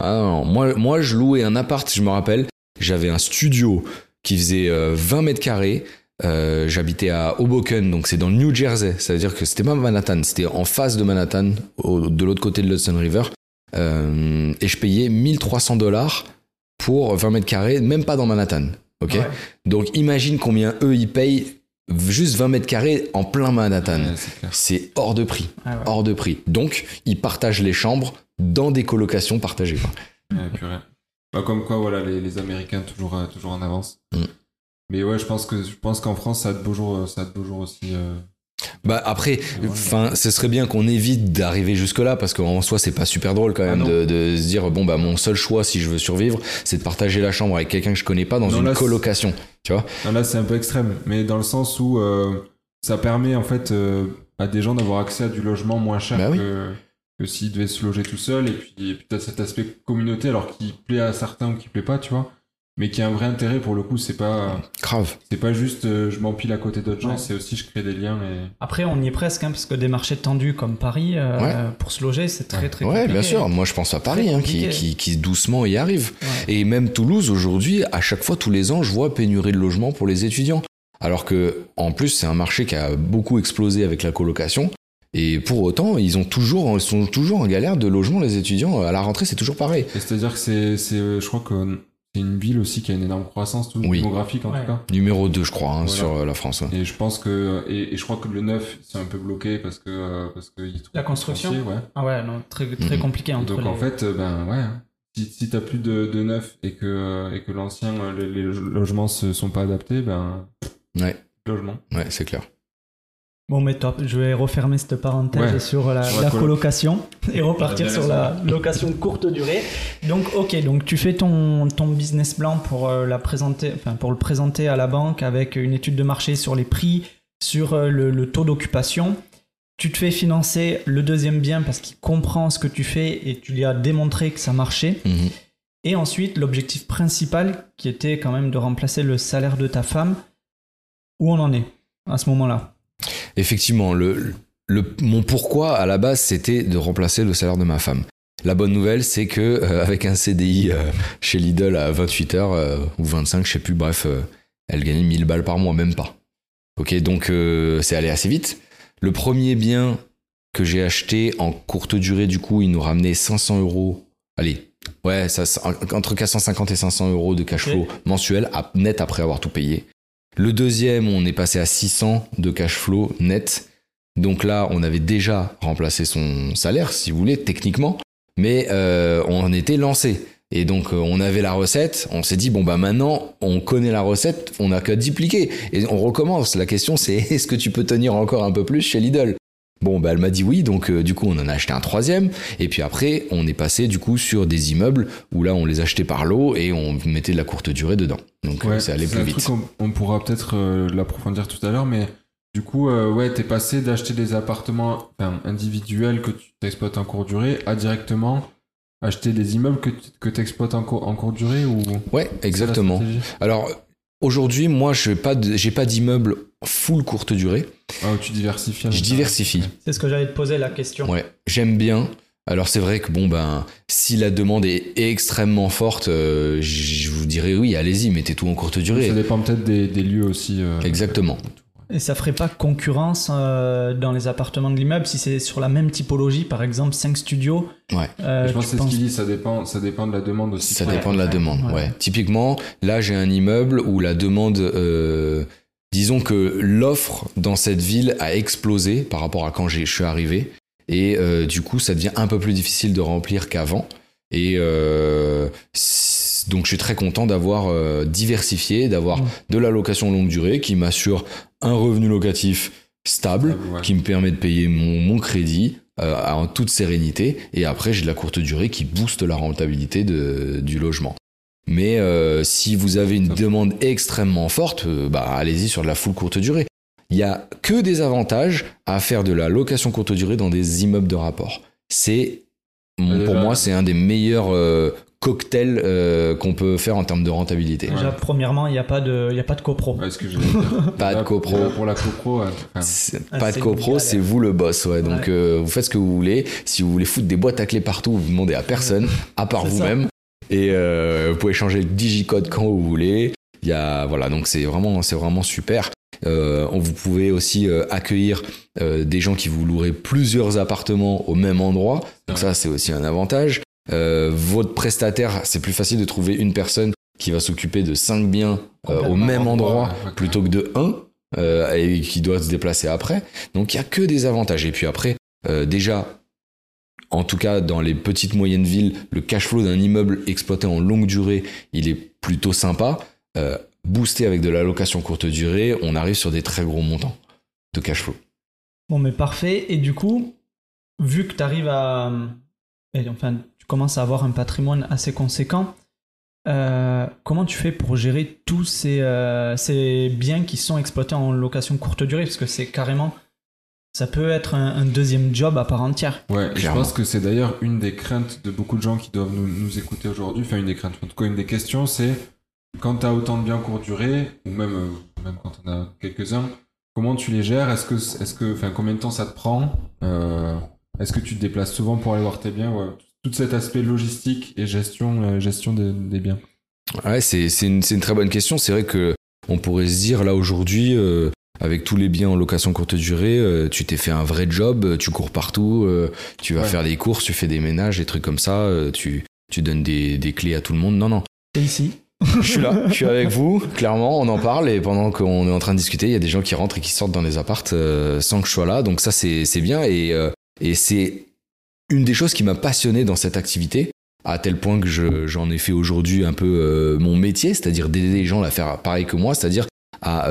S3: Ah moi, moi je louais un appart, je me rappelle, j'avais un studio qui faisait euh, 20 mètres carrés. Euh, J'habitais à Hoboken, donc c'est dans le New Jersey. Ça veut dire que c'était pas Manhattan, c'était en face de Manhattan, au- de l'autre côté de l'Hudson River. Euh, et je payais 1300 dollars pour 20 mètres carrés, même pas dans Manhattan. Ok.
S1: Ouais.
S3: Donc imagine combien eux ils payent juste 20 mètres carrés en plein Manhattan.
S2: Ouais, c'est
S3: hors de prix,
S1: Ah ouais.
S3: hors de prix. Donc ils partagent les chambres dans des colocations partagées.
S2: purée. Bah, comme quoi, voilà, les, les Américains toujours, euh, toujours en avance.
S3: Mm.
S2: Mais ouais, je pense que je pense qu'en France, ça a de beaux jours, euh, ça a de beaux jours aussi. euh.
S3: Bah après, enfin, ce serait bien qu'on évite d'arriver jusque là parce qu'en soi c'est pas super drôle quand
S2: Ah
S3: même de, de se dire bon bah mon seul choix si je veux survivre c'est de partager la chambre avec quelqu'un que je connais pas dans
S2: Non,
S3: une
S2: là,
S3: colocation. Tu vois
S2: Non, là, c'est un peu extrême, mais dans le sens où euh, ça permet en fait, euh, à des gens d'avoir accès à du logement moins cher
S3: Bah oui.
S2: que, que s'ils devaient se loger tout seul. Et puis, et puis t'as cet aspect communauté, alors qui plaît à certains ou qui plaît pas, tu vois. Mais qui a un vrai intérêt pour le coup, c'est pas,
S3: Grave.
S2: c'est pas juste euh, je m'empile à côté d'autres gens,
S1: Ouais.
S2: c'est aussi je crée des liens et.
S1: Après, on y est presque, hein, parce que des marchés tendus comme Paris, euh,
S3: Ouais.
S1: pour se loger, c'est très très
S3: Ouais,
S1: compliqué.
S3: bien sûr. Moi, je pense à Paris, hein, qui,
S1: compliqué.
S3: qui, qui doucement y arrive.
S1: Ouais.
S3: Et même Toulouse, aujourd'hui, à chaque fois, tous les ans, je vois pénurie de logements pour les étudiants. Alors que, en plus, c'est un marché qui a beaucoup explosé avec la colocation. Et pour autant, ils ont toujours, ils sont toujours en galère de logement, les étudiants. À la rentrée, c'est toujours pareil.
S2: C'est-à-dire que c'est, c'est, euh, je crois que c'est une ville aussi qui a une énorme croissance, tout
S3: Oui.
S2: démographique en
S1: Ouais.
S2: tout cas.
S3: Numéro 2, je crois, hein,
S2: Voilà.
S3: sur euh, la France. ouais.
S2: Et je pense que, et, et je crois que le neuf, c'est un peu bloqué parce que, euh, parce que
S1: La construction
S2: foncier, ouais.
S1: Ah ouais, non, très, très
S3: Mhm.
S1: compliqué entre
S2: Donc
S1: les...
S2: en fait, euh, ben ouais, hein. si, si t'as plus de, de neuf et que, et que l'ancien, les, les logements se sont pas adaptés, ben,
S3: Ouais,
S2: logement.
S3: ouais, c'est clair.
S1: Bon, mais top, je vais refermer cette parenthèse
S2: Ouais.
S1: sur la,
S2: Sur la
S1: la
S2: coloc.
S1: colocation et repartir sur la location courte durée. Donc, ok, donc tu fais ton, ton business plan pour, euh, la présenter, enfin, pour le présenter à la banque avec une étude de marché sur les prix, sur euh, le, le taux d'occupation. Tu te fais financer le deuxième bien parce qu'il comprend ce que tu fais et tu lui as démontré que ça marchait.
S3: Mhm.
S1: Et ensuite, l'objectif principal qui était quand même de remplacer le salaire de ta femme. Où on en est à ce moment-là?
S3: Effectivement, le, le, mon pourquoi à la base, c'était de remplacer le salaire de ma femme. La bonne nouvelle, c'est que euh, avec un CDI euh, chez Lidl à 28 heures euh, ou 25, je sais plus, bref, elle gagnait 1000 balles par mois, même pas. Ok, donc c'est allé assez vite. Le premier bien que j'ai acheté en courte durée, du coup, il nous ramenait 500 euros. Allez, ouais, ça, entre 450 et 500 euros de cash flow mensuel, à- net après avoir tout payé. Le deuxième, on est passé à 600 de cash flow net. Donc là, on avait déjà remplacé son salaire, si vous voulez, techniquement, mais euh, on était lancé. Et donc, euh, on avait la recette, on s'est dit, bon, bah maintenant, on connaît la recette, on n'a qu'à dupliquer. Et on recommence. La question, c'est est-ce que tu peux tenir encore un peu plus chez Lidl? Bon, bah, elle m'a dit oui, donc euh, du coup, on en a acheté un troisième. Et puis après, on est passé du coup sur des immeubles où là, on les achetait par lot et on mettait de la courte durée dedans. Donc, euh,
S2: Ouais,
S3: ça allait plus vite.
S2: truc on pourra peut-être euh, l'approfondir tout à l'heure, mais du coup, euh, ouais, t'es passé d'acheter des appartements enfin, individuels que tu exploites en courte durée à directement acheter des immeubles que tu que t'exploites en, cour- en courte durée ou
S3: Ouais, exactement. Alors aujourd'hui, moi, je n'ai pas de- j'ai pas d'immeuble full courte durée.
S2: Ah, tu diversifies.
S3: Je diversifie.
S1: C'est ce que j'allais te poser la question.
S3: Ouais, j'aime bien. Alors c'est vrai que bon ben si la demande est extrêmement forte, euh, je vous dirais oui, allez-y, mettez tout en courte durée.
S2: Ça dépend peut-être des, des lieux aussi. euh,
S3: Exactement.
S1: Et ça ferait pas concurrence euh, dans les appartements de l'immeuble si c'est sur la même typologie, par exemple 5 studios?
S3: Ouais.
S1: euh,
S2: je pense que c'est ce qu'il dit, ça dépend, ça dépend de la demande aussi.
S3: Ça
S1: Ouais,
S3: dépend de la
S1: ouais,
S3: demande.
S1: ouais.
S3: Ouais. Typiquement, là j'ai un immeuble où la demande, euh, disons que l'offre dans cette ville a explosé par rapport à quand j'ai- je suis arrivé, et euh, du coup ça devient un peu plus difficile de remplir qu'avant. Et euh, donc je suis très content d'avoir euh, diversifié, d'avoir
S1: Mm.
S3: de la location longue durée qui m'assure un revenu locatif stable,
S2: Ouais.
S3: qui me permet de payer mon, mon crédit euh, en toute sérénité. Et après, j'ai de la courte durée qui booste la rentabilité de- du logement. Mais euh, si vous avez une demande extrêmement forte, euh, bah, allez-y sur de la full courte durée. Il y a que des avantages à faire de la location courte durée dans des immeubles de rapport. C'est,
S2: Euh,
S3: pour moi, c'est un des meilleurs euh, cocktails euh, qu'on peut faire en termes de rentabilité.
S1: Déjà,
S2: Ouais.
S1: premièrement, il n'y a, pas de- il y a pas de copro.
S2: Ouais, ce que je voulais dire.
S3: Pas de copro.
S2: Pour la copro, ouais,
S1: Ah,
S3: pas de copro, c'est vous le boss, ouais. Donc
S1: Ouais.
S3: euh, vous faites ce que vous voulez. Si vous voulez foutre des boîtes à clés partout, vous demandez à personne, à part vous-même. Et euh, vous pouvez changer le digicode quand vous voulez. Il y a voilà, donc c'est vraiment c'est vraiment super. Euh, on- vous pouvez aussi euh, accueillir euh, des gens qui vous loueraient plusieurs appartements au même endroit. Donc
S2: Ouais.
S3: ça c'est aussi un avantage. Euh, votre prestataire, c'est plus facile de trouver une personne qui va s'occuper de cinq biens euh, au même endroit plutôt que de un euh, et qui doit se déplacer après. Donc il y a que des avantages. Et puis après, euh, déjà, en tout cas dans les petites moyennes villes, le cash flow d'un immeuble exploité en longue durée, il est plutôt sympa. Boosté avec de la location courte durée, on arrive sur des très gros montants de cash flow.
S1: Bon, mais parfait. Et du coup, vu que tu arrives à. enfin, tu commences à avoir un patrimoine assez conséquent, euh, comment tu fais pour gérer tous ces, euh, ces biens qui sont exploités en location courte durée? Parce que c'est carrément ça peut être un, deuxième job à part entière.
S2: Ouais, je pense que c'est d'ailleurs une des craintes de beaucoup de gens qui doivent nous, nous écouter aujourd'hui. Enfin, une des craintes, en tout cas, une des questions, c'est quand tu as autant de biens court durée, ou même, euh, même quand on a quelques-uns, comment tu les gères? Est-ce que, enfin, combien de temps ça te prend? Euh, Est-ce que tu te déplaces souvent pour aller voir tes biens? Ouais. Tout cet aspect logistique et gestion, euh, gestion des, des, biens.
S3: Ouais, c'est, c'est, une, c'est une très bonne question. C'est vrai que on pourrait se dire là aujourd'hui, euh, avec tous les biens en location courte durée, euh, tu t'es fait un vrai job, tu cours partout, euh, tu vas faire des courses, tu fais des ménages, des trucs comme ça, tu, tu donnes des, des, clés à tout le monde. Non, non.
S1: T'es ici
S3: je suis là, je suis avec vous, clairement, on en parle et pendant qu'on est en train de discuter, il y a des gens qui rentrent et qui sortent dans les appartes sans que je sois là, donc ça c'est bien et, et c'est une des choses qui m'a passionné dans cette activité, à tel point que j'en ai fait aujourd'hui un peu mon métier, c'est-à-dire d'aider les gens à faire pareil que moi, c'est-à-dire à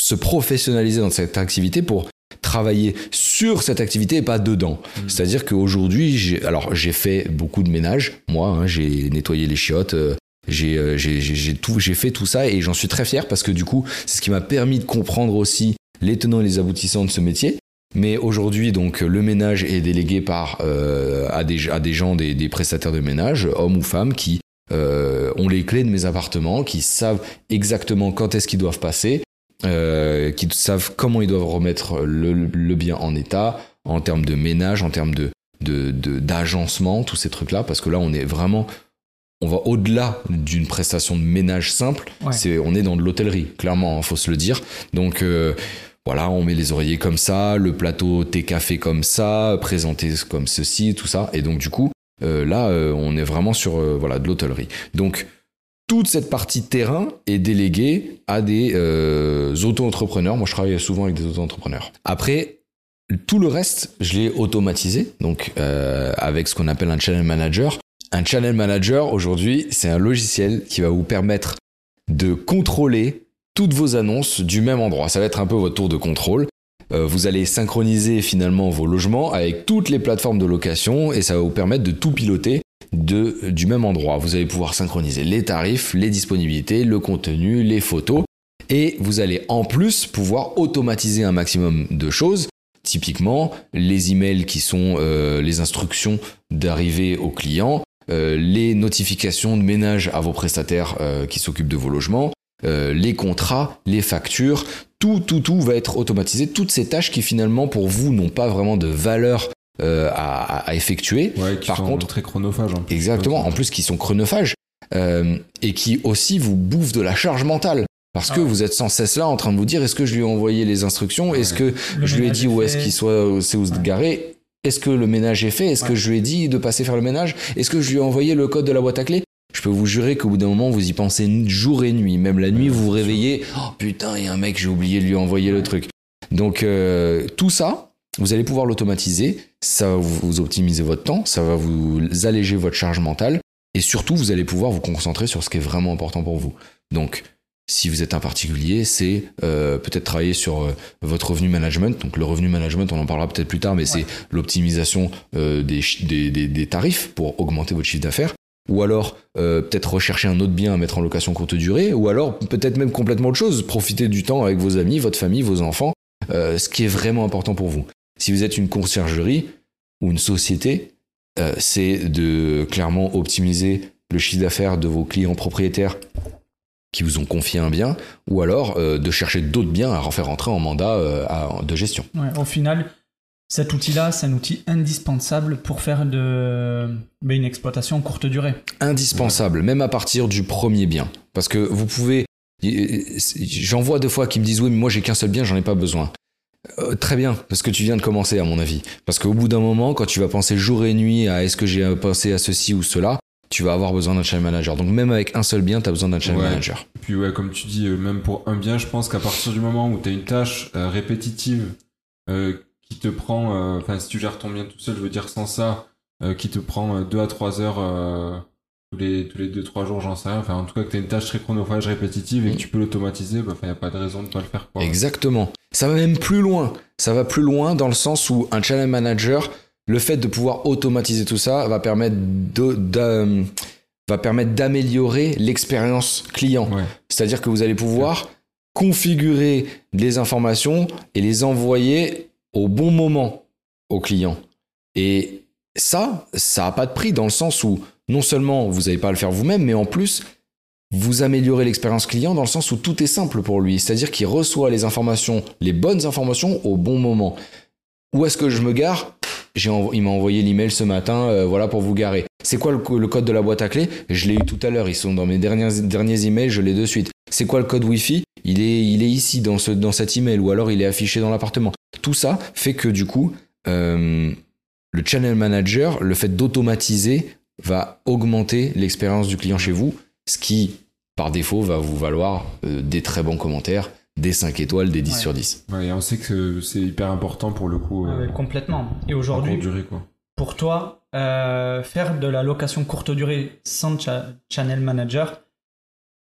S3: se professionnaliser dans cette activité pour travailler sur cette activité et pas dedans. Mmh. C'est-à-dire qu'aujourd'hui, j'ai, alors j'ai fait beaucoup de ménage, moi, hein, j'ai nettoyé les chiottes, euh, j'ai, euh, j'ai fait tout ça et j'en suis très fier parce que du coup, c'est ce qui m'a permis de comprendre aussi les tenants et les aboutissants de ce métier. Mais aujourd'hui, donc, le ménage est délégué par euh, à, des, à des gens, des, des, prestataires de ménage, hommes ou femmes, qui euh, ont les clés de mes appartements, qui savent exactement quand est-ce qu'ils doivent passer, euh, qui savent comment ils doivent remettre le, le, bien en état, en termes de ménage, en termes de d'agencement, de, tous ces trucs-là, parce que là, on est vraiment, on va au-delà d'une prestation de ménage simple. Ouais. C'est, on est dans de l'hôtellerie, clairement, il hein, faut se le dire. Donc euh, voilà, on met les oreillers comme ça, le plateau thé café comme ça, présenté comme ceci, tout ça. Et donc du coup, euh, là, euh, on est vraiment sur euh, voilà de l'hôtellerie. Donc toute cette partie terrain est déléguée à des auto-entrepreneurs. Moi, je travaille souvent avec des auto-entrepreneurs. Après, tout le reste, je l'ai automatisé, donc avec ce qu'on appelle un channel manager. Un channel manager, aujourd'hui, c'est un logiciel qui va vous permettre de contrôler toutes vos annonces du même endroit. Ça va être un peu votre tour de contrôle. Euh, vous allez synchroniser finalement vos logements avec toutes les plateformes de location et ça va vous permettre de tout piloter de, du même endroit. Vous allez pouvoir synchroniser les tarifs, les disponibilités, le contenu, les photos. Et vous allez en plus pouvoir automatiser un maximum de choses. Typiquement, les emails qui sont euh, les instructions d'arrivée aux clients, euh, les notifications de ménage à vos prestataires qui s'occupent de vos logements, euh, les contrats, les factures, tout, tout, tout va être automatisé. Toutes ces tâches qui finalement pour vous n'ont pas vraiment de valeur euh, à, à, effectuer.
S2: Ouais, qui
S3: Par
S2: sont
S3: contre,
S2: très chronophages. Hein.
S3: Exactement. En plus, qui sont chronophages euh, et qui aussi vous bouffent de la charge mentale. Parce que ah ouais. vous êtes sans cesse là en train de vous dire est-ce que je lui ai envoyé les instructions? Est-ce que
S1: le
S3: je lui ai dit où est-ce qu'il soit, c'est où se
S1: Ouais.
S3: garer? Est-ce que le ménage est fait? Est-ce
S1: Ouais.
S3: que je lui ai dit de passer faire le ménage? Est-ce que je lui ai envoyé le code de la boîte à clés? Je peux vous jurer qu'au bout d'un moment, vous y pensez jour et nuit. Même la nuit, vous vous réveillez. Oh putain, il y a un mec, j'ai oublié de lui envoyer le truc. Donc euh, tout ça, vous allez pouvoir l'automatiser. Ça va vous optimiser votre temps, ça va vous alléger votre charge mentale. Et surtout, vous allez pouvoir vous concentrer sur ce qui est vraiment important pour vous. Donc, si vous êtes un particulier, c'est euh, peut-être travailler sur euh, votre revenu management. Donc le revenu management, on en parlera peut-être plus tard, mais c'est l'optimisation euh, des, chi- des, des- des tarifs pour augmenter votre chiffre d'affaires. Ou alors euh, peut-être rechercher un autre bien à mettre en location courte durée. Ou alors peut-être même complètement autre chose, profiter du temps avec vos amis, votre famille, vos enfants, euh, ce qui est vraiment important pour vous. Si vous êtes une conciergerie ou une société, euh, c'est de clairement optimiser le chiffre d'affaires de vos clients propriétaires qui vous ont confié un bien, ou alors de chercher d'autres biens à refaire entrer en mandat de gestion.
S1: Ouais, au final, cet outil-là, c'est un outil indispensable pour faire de, une exploitation courte durée.
S3: Indispensable, même à partir du premier bien. Parce que vous pouvez... J'en vois deux fois qui me disent oui mais moi j'ai qu'un seul bien, j'en ai pas besoin. Euh, très bien, parce que tu viens de commencer à mon avis. Parce qu'au bout d'un moment, quand tu vas penser jour et nuit à est-ce que j'ai pensé à ceci ou cela, tu vas avoir besoin d'un channel manager. Donc même avec un seul bien, tu as besoin d'un channel
S2: Ouais.
S3: manager.
S2: Puis ouais, comme tu dis, euh, même pour un bien, je pense qu'à partir du moment où tu as une tâche euh, répétitive euh, qui te prend, euh, enfin si tu gères ton bien tout seul, je veux dire sans ça, euh, qui te prend 2 à 3 heures euh, tous les tous les 2-3 jours, j'en sais rien. Enfin en tout cas que tu as une tâche très chronophage répétitive et que
S3: Mm.
S2: tu peux l'automatiser, bah, il n'y a pas de raison de pas le faire. Quoi.
S3: Exactement. Ça va même plus loin. Ça va plus loin dans le sens où un channel manager, le fait de pouvoir automatiser tout ça va permettre de, de- va permettre d'améliorer l'expérience client.
S2: Ouais.
S3: C'est-à-dire que vous allez pouvoir configurer les informations et les envoyer au bon moment au client. Et ça, ça n'a pas de prix dans le sens où non seulement vous n'avez pas à le faire vous-même, mais en plus, vous améliorez l'expérience client dans le sens où tout est simple pour lui. C'est-à-dire qu'il reçoit les informations, les bonnes informations au bon moment. Où est-ce que je me gare? Il m'a envoyé l'email ce matin, euh, voilà pour vous garer. C'est quoi le, code de la boîte à clé Je l'ai eu tout à l'heure, ils sont dans mes derniers, derniers emails, je l'ai de suite. C'est quoi le code Wi-Fi? Il est, il est ici dans, ce, dans cet email ou alors il est affiché dans l'appartement. Tout ça fait que du coup, euh, le channel manager, le fait d'automatiser va augmenter l'expérience du client chez vous, ce qui, par défaut, va vous valoir euh, des très bons commentaires, des 5 étoiles, des 10 sur 10.
S2: et on sait que c'est hyper important pour le coup.
S1: Euh, complètement. Et aujourd'hui, pour toi, euh, faire de la location courte durée sans channel manager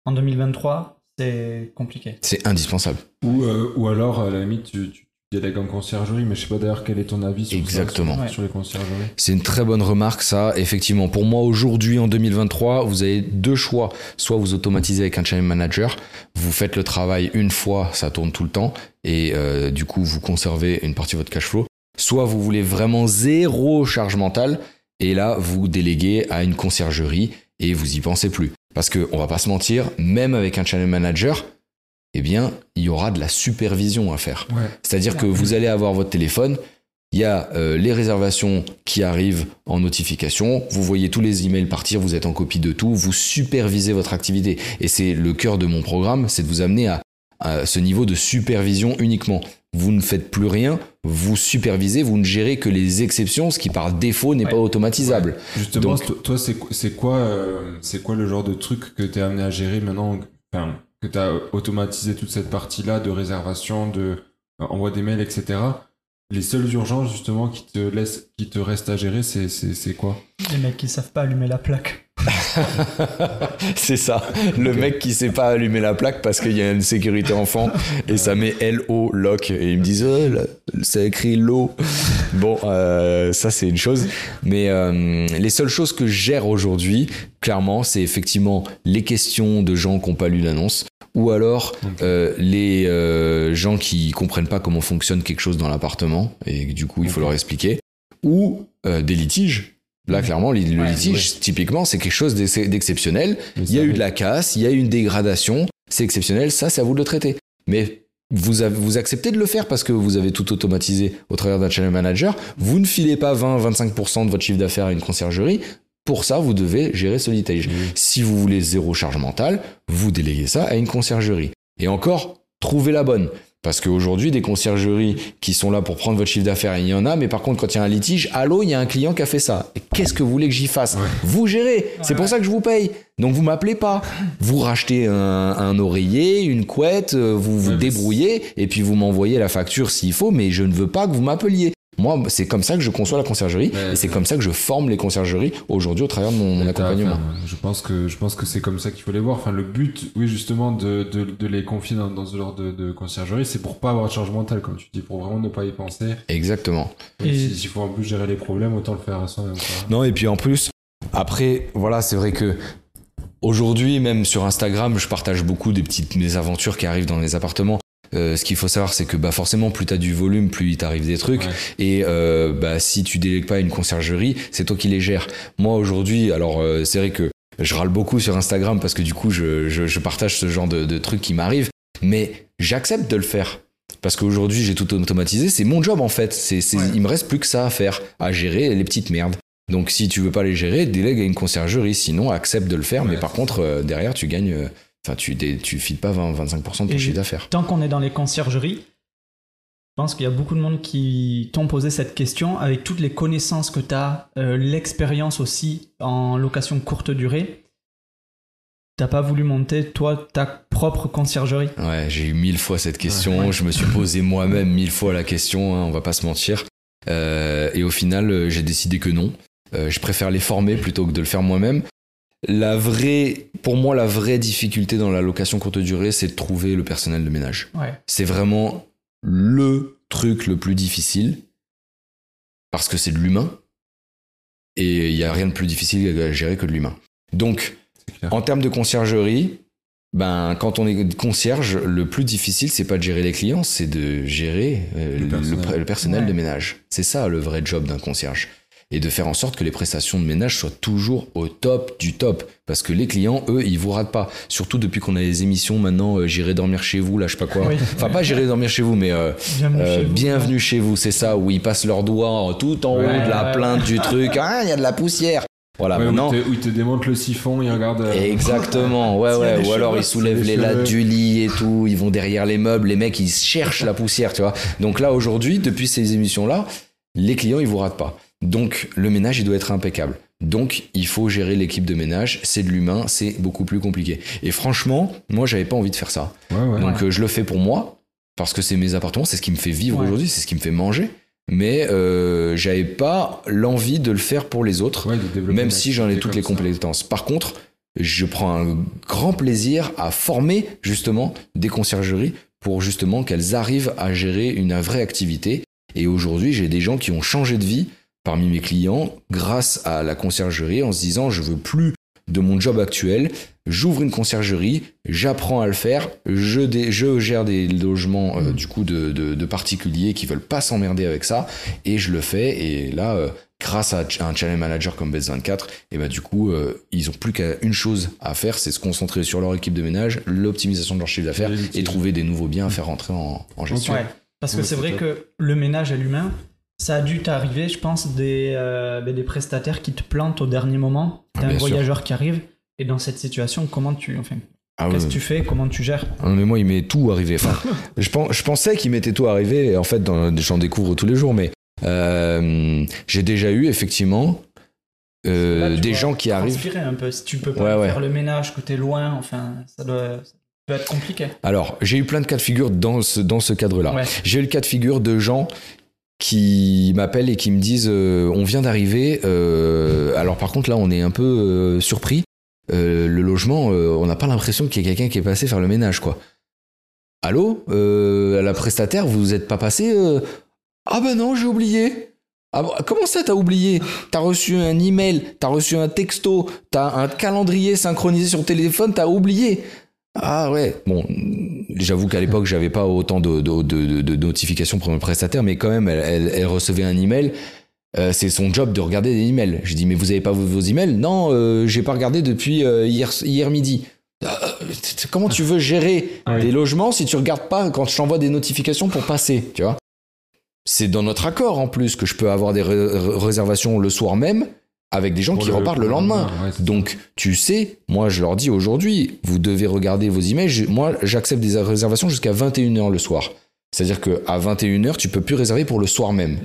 S1: en 2023, c'est compliqué.
S3: C'est indispensable.
S2: Ou, ou alors, à la limite, tu délègue en conciergerie, mais je sais pas d'ailleurs quel est ton avis sur,
S3: Exactement.
S2: sur, les conciergeries.
S3: C'est une très bonne remarque, ça. Effectivement, pour moi, aujourd'hui, en 2023, vous avez deux choix. Soit vous automatisez avec un channel manager, vous faites le travail une fois, ça tourne tout le temps, et euh, du coup, vous conservez une partie de votre cash flow. Soit vous voulez vraiment zéro charge mentale, et là, vous déléguez à une conciergerie et vous y pensez plus. Parce que, on va pas se mentir, même avec un channel manager, eh bien, il y aura de la supervision à faire. C'est-à-dire que vous allez avoir votre téléphone, il y a euh, les réservations qui arrivent en notification, vous voyez tous les emails partir, vous êtes en copie de tout, vous supervisez votre activité. Et c'est le cœur de mon programme, c'est de vous amener à, ce niveau de supervision uniquement. Vous ne faites plus rien, vous supervisez, vous ne gérez que les exceptions, ce qui par défaut n'est pas automatisable.
S2: Justement, toi, c'est quoi, euh, c'est quoi le genre de truc que tu es amené à gérer maintenant que tu as automatisé toute cette partie-là de réservation, de euh, envoi des mails, etc. Les seules urgences justement qui te laissent, qui te restent à gérer, c'est c'est quoi?
S1: Les mecs qui savent pas allumer la plaque.
S3: c'est ça, le mec qui sait pas allumer la plaque parce qu'il y a une sécurité enfant et ça met LO lock. Et ils me disent oh, ça écrit LO. Bon, euh, ça c'est une chose, mais euh, les seules choses que je gère aujourd'hui, clairement, c'est effectivement les questions de gens qui n'ont pas lu l'annonce ou alors euh, les euh, gens qui comprennent pas comment fonctionne quelque chose dans l'appartement. Et du coup il faut leur expliquer, ou euh, des litiges. Là, clairement, le litige, typiquement, c'est quelque chose d'exceptionnel. Il y a eu de la casse, il y a eu une dégradation, c'est exceptionnel, ça, c'est à vous de le traiter. Mais vous, avez, vous acceptez de le faire parce que vous avez tout automatisé au travers d'un channel manager. Vous ne filez pas 20-25% de votre chiffre d'affaires à une conciergerie. Pour ça, vous devez gérer ce litige. Si vous voulez zéro charge mentale, vous déléguez ça à une conciergerie. Et encore, trouvez la bonne. Parce qu'aujourd'hui, des conciergeries qui sont là pour prendre votre chiffre d'affaires, il y en a, mais par contre, quand il y a un litige, allô, il y a un client qui a fait ça. Et qu'est-ce que vous voulez que j'y fasse Vous gérez. C'est pour ça que je vous paye. Donc vous m'appelez pas. Vous rachetez un, oreiller, une couette, euh, vous vous débrouillez, et puis vous m'envoyez la facture s'il faut, mais je ne veux pas que vous m'appeliez. Moi, c'est comme ça que je conçois la conciergerie et c'est comme ça que je forme les conciergeries aujourd'hui au travers de mon, accompagnement.
S2: je pense que je pense que c'est comme ça qu'il faut les voir. Enfin, le but, oui, justement, de, de, de les confier dans, dans ce genre de, de conciergerie, c'est pour pas avoir de charge mentale, comme tu dis, pour vraiment ne pas y penser.
S3: Exactement.
S2: Et s'il faut en plus gérer les problèmes, autant le faire à soi-même.
S3: Non, et puis en plus, après, voilà, c'est vrai que Aujourd'hui, même sur Instagram, je partage beaucoup des petites aventures qui arrivent dans les appartements. Euh, ce qu'il faut savoir, c'est que bah, forcément, plus tu as du volume, plus il t'arrive des trucs. Et euh, bah, si tu délègues pas une conciergerie, c'est toi qui les gères. Moi, aujourd'hui, alors euh, c'est vrai que je râle beaucoup sur Instagram parce que du coup, je, je, je partage ce genre de, de trucs qui m'arrivent. Mais j'accepte de le faire. Parce qu'aujourd'hui, j'ai tout automatisé. C'est mon job, en fait. C'est, c'est, Il me reste plus que ça à faire, à gérer les petites merdes. Donc, si tu veux pas les gérer, délègue à une conciergerie. Sinon, accepte de le faire. mais par contre, derrière, tu gagnes Enfin, tu tu files pas 20-25% de ton chiffre d'affaires.
S1: Tant qu'on est dans les conciergeries, je pense qu'il y a beaucoup de monde qui t'ont posé cette question avec toutes les connaissances que tu as, euh, l'expérience aussi en location courte durée. T'as pas voulu monter, toi, ta propre conciergerie
S3: Ouais, j'ai eu mille fois cette question. Je me suis posé moi-même mille fois la question, hein, on va pas se mentir. Euh, et au final, euh, j'ai décidé que non. je préfère les former plutôt que de le faire moi-même. La vraie, pour moi, la vraie difficulté dans la location courte durée, c'est de trouver le personnel de ménage. C'est vraiment le truc le plus difficile parce que c'est de l'humain et il n'y a rien de plus difficile à gérer que de l'humain. Donc, en termes de conciergerie, ben, quand on est concierge, le plus difficile, c'est pas de gérer les clients, c'est de gérer euh,
S2: Le
S3: le,
S2: personnel.
S3: le personnel
S1: Ouais.
S3: de ménage. C'est ça le vrai job d'un concierge. Et de faire en sorte que les prestations de ménage soient toujours au top du top. Parce que les clients, eux, ils vous ratent pas. Surtout depuis qu'on a les émissions maintenant, euh, j'irai dormir chez vous, là, je sais pas quoi.
S1: Oui.
S3: Enfin, pas j'irai dormir chez vous, mais euh,
S1: Bienvenue
S3: euh,
S1: chez vous.
S3: bienvenue chez vous, c'est ça, où ils passent leurs doigts tout en
S2: Ouais,
S3: haut de la
S1: ouais,
S3: plainte du truc. Ah, il y a de la poussière. Voilà,
S2: Ouais, où,
S3: maintenant.
S2: te, où il te démonte le siphon, il regarde. euh,
S3: Exactement, ouais, ouais. Ou alors ils soulèvent les
S2: a des
S3: lattes du lit et tout, ils vont derrière les meubles, les mecs ils cherchent la poussière, tu vois. Donc là aujourd'hui, depuis ces émissions-là, les clients ils vous ratent pas. Donc le ménage il doit être impeccable. Donc il faut gérer l'équipe de ménage, c'est de l'humain, c'est beaucoup plus compliqué. Et franchement, moi j'avais pas envie de faire ça.
S2: Ouais, ouais.
S3: Donc euh, je le fais pour moi, parce que c'est mes appartements, c'est ce qui me fait vivre
S1: Ouais.
S3: aujourd'hui, c'est ce qui me fait manger. Mais euh, j'avais pas l'envie de le faire pour les autres même si j'en ai toutes les
S2: ça.
S3: compétences. Par contre, je prends un grand plaisir à former justement des conciergeries pour justement qu'elles arrivent à gérer une vraie activité. Et aujourd'hui, j'ai des gens qui ont changé de vie parmi mes clients grâce à la conciergerie en se disant je veux plus de mon job actuel, j'ouvre une conciergerie, j'apprends à le faire, je, dé- je gère des logements euh, du coup de, de- de particuliers qui veulent pas s'emmerder avec ça et je le fais et là euh, grâce à un channel manager comme Best24 et bah du coup euh, ils ont plus qu'une chose à faire c'est se concentrer sur leur équipe de ménage l'optimisation de leur chiffre d'affaires
S2: Et
S3: trouver des nouveaux biens à faire rentrer en, en gestion.
S1: Ouais, parce que c'est vrai que le ménage à l'humain, ça a dû t'arriver, je pense, des, euh, ben, des prestataires qui te plantent au dernier moment.
S3: Ah,
S1: T'as un
S3: bien sûr.
S1: voyageur qui arrive. Et dans cette situation, comment tu, enfin,
S3: Ah
S1: qu'est-ce que tu fais? Comment tu gères?
S3: Ah non, mais moi, il m'est tout arrivé. Enfin, je, pen- je pensais qu'il m'était tout arrivé. Et en fait, j'en découvre tous les jours. Mais euh, j'ai déjà eu, effectivement, euh,
S1: Là,
S3: des gens qui arrivent.
S1: un peu. Si tu peux pas
S3: ouais.
S1: faire le ménage, que t'es loin, enfin, ça doit, ça peut être compliqué.
S3: Alors, j'ai eu plein de cas de figure dans ce, dans ce cadre-là.
S1: Ouais.
S3: J'ai eu le cas de figure de gens qui m'appellent et qui me disent euh, on vient d'arriver. euh, alors par contre là on est un peu euh, surpris. Le logement, on n'a pas l'impression qu'il y ait quelqu'un qui est passé faire le ménage quoi. Allô, la prestataire, vous êtes pas passé Ah ben non, j'ai oublié. Ah comment ça t'as oublié? T'as reçu un email, t'as reçu un texto, t'as un calendrier synchronisé sur téléphone, t'as oublié. Ah ouais, bon, j'avoue qu'à l'époque, j'avais pas autant de, de, de- de notifications pour mes prestataires, mais quand même, elle, elle- elle recevait un email. Euh, c'est son job de regarder des emails. Je dis, mais vous avez pas vos, vos emails? Non, euh, j'ai pas regardé depuis euh, hier, hier midi. Euh, comment tu veux gérer
S2: Oui.
S3: des logements si tu regardes pas quand je t'envoie des notifications pour passer, tu vois? C'est dans notre accord en plus que je peux avoir des ré- ré- réservations le soir même avec des gens qui repartent le lendemain.
S2: ouais,
S3: Donc, tu sais, moi, je leur dis aujourd'hui, vous devez regarder vos emails. Moi, j'accepte des réservations jusqu'à 21h le soir. C'est-à-dire qu'à 21h, tu peux plus réserver pour le soir même.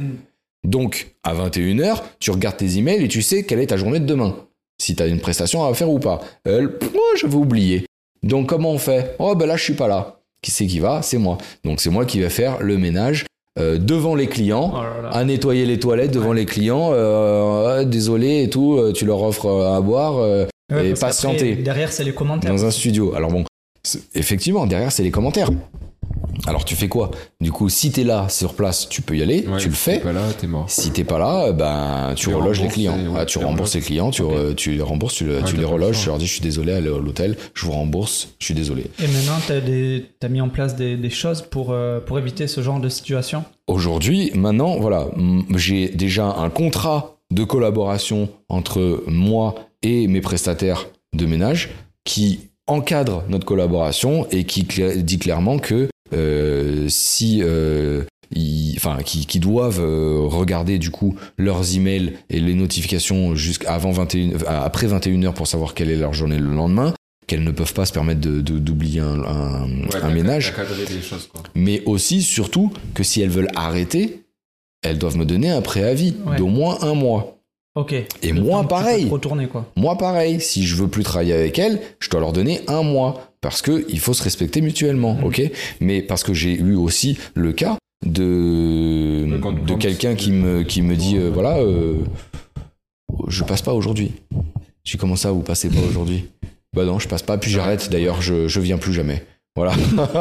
S3: Donc, à 21h, tu regardes tes emails et tu sais quelle est ta journée de demain. Si tu as une prestation à faire ou pas. Elle, pff, moi, j'avais oublié. Donc, comment on fait? Oh, ben là, je suis pas là. Qui c'est qui va? C'est moi. Donc, c'est moi qui vais faire le ménage euh, devant les clients
S1: Oh là là.
S3: à nettoyer les toilettes devant les clients. euh, Ah, désolé et tout, euh, tu leur offres euh, à boire euh,
S1: Ouais,
S3: et patienter.
S1: Derrière, c'est les commentaires.
S3: dans un studio. Alors bon, effectivement, derrière, c'est les commentaires. Alors tu fais quoi? Du coup, si t'es là sur place, tu peux y aller,
S2: Ouais,
S3: tu le
S2: si
S3: fais.
S2: t'es pas là, t'es mort.
S3: Si t'es pas là, ben tu, reloges les
S2: rembourses
S3: clients.
S2: ouais,
S3: Ah, tu rembourses les
S2: reloges.
S3: clients, tu,
S2: Ok.
S3: re- tu les rembourses, tu, le- les reloges, tu leur dis je suis désolé, allez à l'hôtel, je vous rembourse, je suis désolé.
S1: Et maintenant, t'as des- t'as mis en place des, des choses pour, euh, pour éviter ce genre de situation?
S3: Aujourd'hui, maintenant, voilà, j'ai déjà un contrat de collaboration entre moi et mes prestataires de ménage qui encadre notre collaboration et qui dit clairement que euh, si euh, ils, enfin, qui, qui doivent euh, regarder du coup leurs emails et les notifications jusqu'à avant 21, euh, après 21h pour savoir quelle est leur journée le lendemain, qu'elles ne peuvent pas se permettre de- de- d'oublier un, un-
S2: Ouais,
S3: un
S2: t'as-
S3: ménage
S2: t'as cadré des choses, quoi.
S3: mais aussi, surtout, que si elles veulent arrêter, elles doivent me donner un préavis
S1: Ouais.
S3: d'au moins un mois.
S1: Ok.
S3: Et
S1: Le
S3: moi, pareil.
S1: Retourner, quoi.
S3: Moi, pareil, si je veux plus travailler avec elles, je dois leur donner un mois. Parce que il faut se respecter mutuellement,
S1: Mhm.
S3: ok? Mais parce que j'ai eu aussi le cas de, de quelqu'un qui me, qui me dit, euh, voilà, euh, je passe pas aujourd'hui. J'ai comment ça, vous passez pas aujourd'hui? Bah non, je passe pas, puis j'arrête. D'ailleurs, je, je viens plus jamais. Voilà.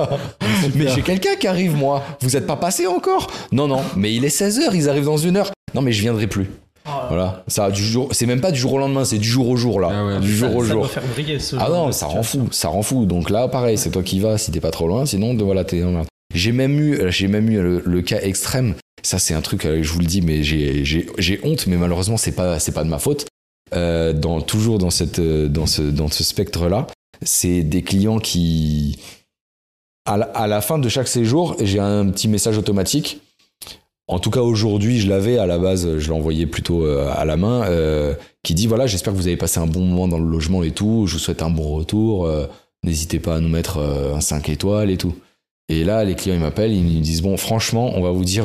S3: mais j'ai quelqu'un qui arrive, moi. Vous êtes pas passé encore? Non, non, mais il est 16h, ils arrivent dans une heure. Non, mais je viendrai plus. Voilà, ça du jour, c'est même pas du jour au lendemain, c'est du jour au jour là,
S2: Ah ouais,
S3: du
S1: Ça-
S3: jour au
S1: ça
S3: jour.
S1: doit faire briller ce
S3: Ah non, ça rend fou, ça rend fou. Donc là, pareil, c'est toi qui vas si t'es pas trop loin, sinon de- voilà, t'es dans merde. J'ai même eu, j'ai même eu le, le cas extrême. Ça, c'est un truc, euh, je vous le dis, mais j'ai, j'ai, j'ai honte, mais malheureusement, c'est pas, c'est pas de ma faute. Euh, dans, toujours dans cette, euh, dans ce, dans ce spectre-là, c'est des clients qui, à la, à la fin de chaque séjour, j'ai un petit message automatique. En tout cas, aujourd'hui, je l'avais à la base, je l'envoyais plutôt euh, à la main, euh, qui dit voilà, j'espère que vous avez passé un bon moment dans le logement et tout. Je vous souhaite un bon retour. euh, N'hésitez pas à nous mettre un 5 étoiles et tout. Et là, les clients, ils m'appellent, ils me disent bon, franchement, on va vous dire,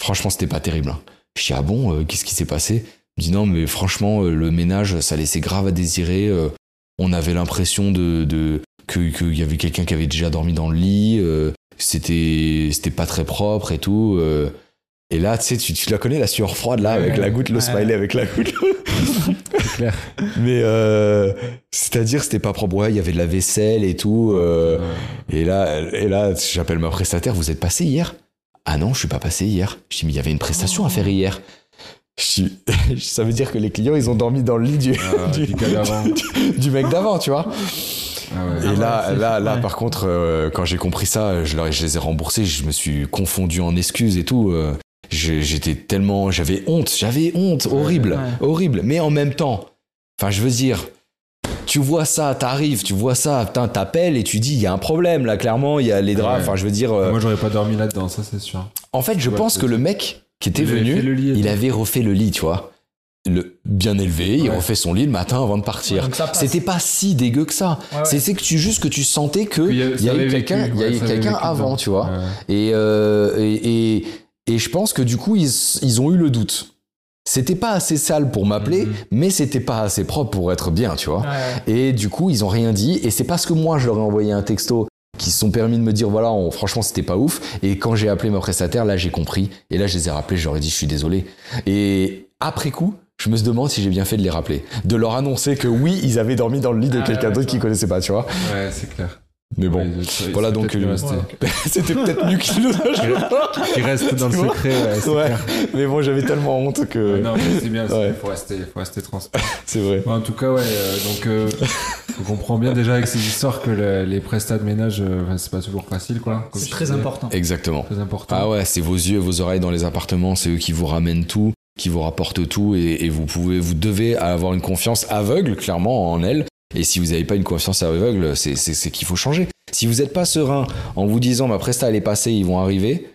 S3: franchement, c'était pas terrible. hein. Je dis ah bon, qu'est-ce qui s'est passé? Il me dit non, mais franchement, le ménage, ça laissait grave à désirer. on avait l'impression de, de que- qu'il y avait quelqu'un qui avait déjà dormi dans le lit. C'était c'était pas très propre et tout. euh. et là, tu sais, tu, tu la connais, la sueur froide, là, avec
S1: Ouais.
S3: la goutte, le
S1: Ouais.
S3: smiley avec la goutte.
S2: C'est clair.
S3: Mais euh, c'est-à-dire, c'était pas propre. Ouais, il y avait de la vaisselle et tout. euh, et là, et là j'appelle ma prestataire. Vous êtes passé hier? Ah non, je suis pas passé hier. Je dis, mais il y avait une prestation à faire hier. Je ça veut dire que les clients, ils ont dormi dans le lit du,
S2: Ah,
S3: du mec d'avant, tu vois.
S2: Ah ouais.
S3: Et
S1: ouais,
S3: là,
S1: c'est-
S3: là, là,
S1: ouais.
S3: par contre, euh, quand j'ai compris ça, je, leur- je les ai remboursés. Je me suis confondu en excuses et tout. euh, J'étais tellement, j'avais honte, j'avais honte, horrible,
S1: ouais.
S3: horrible. Mais en même temps, enfin, je veux dire, tu vois ça, t'arrives, tu vois ça, putain, t'appelles et tu dis, il y a un problème là, clairement, il y a les draps.
S2: Ouais.
S3: Enfin, je veux dire, euh,
S2: Moi, j'aurais pas dormi là-dedans, ça, c'est sûr.
S3: en fait, je pense que le mec qui était
S2: Il
S3: venu, il avait refait le lit, tu vois. Le, bien élevé, il
S2: Ouais.
S3: refait son lit le matin avant de partir.
S1: Ouais.
S3: C'était pas si dégueu que ça.
S1: Ouais.
S3: C'est que tu juste que tu sentais que
S2: euh,
S3: il y a eu
S2: avait
S3: quelqu'un, il y
S2: avait
S3: quelqu'un avant,
S2: dedans.
S3: tu vois. Et, euh, et, et et je pense que du coup ils, ils ont eu le doute. C'était pas assez sale pour m'appeler,
S2: Mhm.
S3: mais c'était pas assez propre pour être bien, tu vois.
S1: Ouais.
S3: Et du coup, ils ont rien dit. Et c'est parce que moi, je leur ai envoyé un texto qui se sont permis de me dire voilà, on- franchement, c'était pas ouf. Et quand j'ai appelé ma prestataire, là, j'ai compris. Et là, je les ai rappelés, je leur ai dit je suis désolé. Et après coup, je me demande si j'ai bien fait de les rappeler. De leur annoncer que oui, ils avaient dormi dans le lit de
S1: Ah,
S3: quelqu'un
S1: ouais,
S3: d'autre qu'ils connaissaient pas, tu vois.
S2: Ouais, c'est clair.
S3: Mais bon.
S2: Ouais,
S3: voilà donc, euh. C'était peut-être mieux qu'il nous a
S2: Qui reste dans le secret, ouais, c'est
S3: Ouais. Mais bon, j'avais tellement honte que.
S2: Non, mais c'est bien,
S3: Ouais.
S2: il faut rester, faut rester transparent.
S3: C'est vrai.
S2: Bon, en tout cas, ouais, euh, donc euh, on comprend bien déjà avec ces histoires que le- les prestats de ménage, euh, enfin, c'est pas toujours facile, quoi.
S1: C'est très
S2: disais.
S1: important.
S3: Exactement.
S2: Très important.
S3: Ah ouais, c'est vos yeux, vos oreilles dans les appartements, c'est eux qui vous ramènent tout, qui vous rapportent tout, et, et vous pouvez, vous devez avoir une confiance aveugle, clairement, en elles. Et si vous n'avez pas une confiance aveugle, c'est, qu'il faut changer. Si vous n'êtes pas serein en vous disant ma presta elle est passée, ils vont arriver,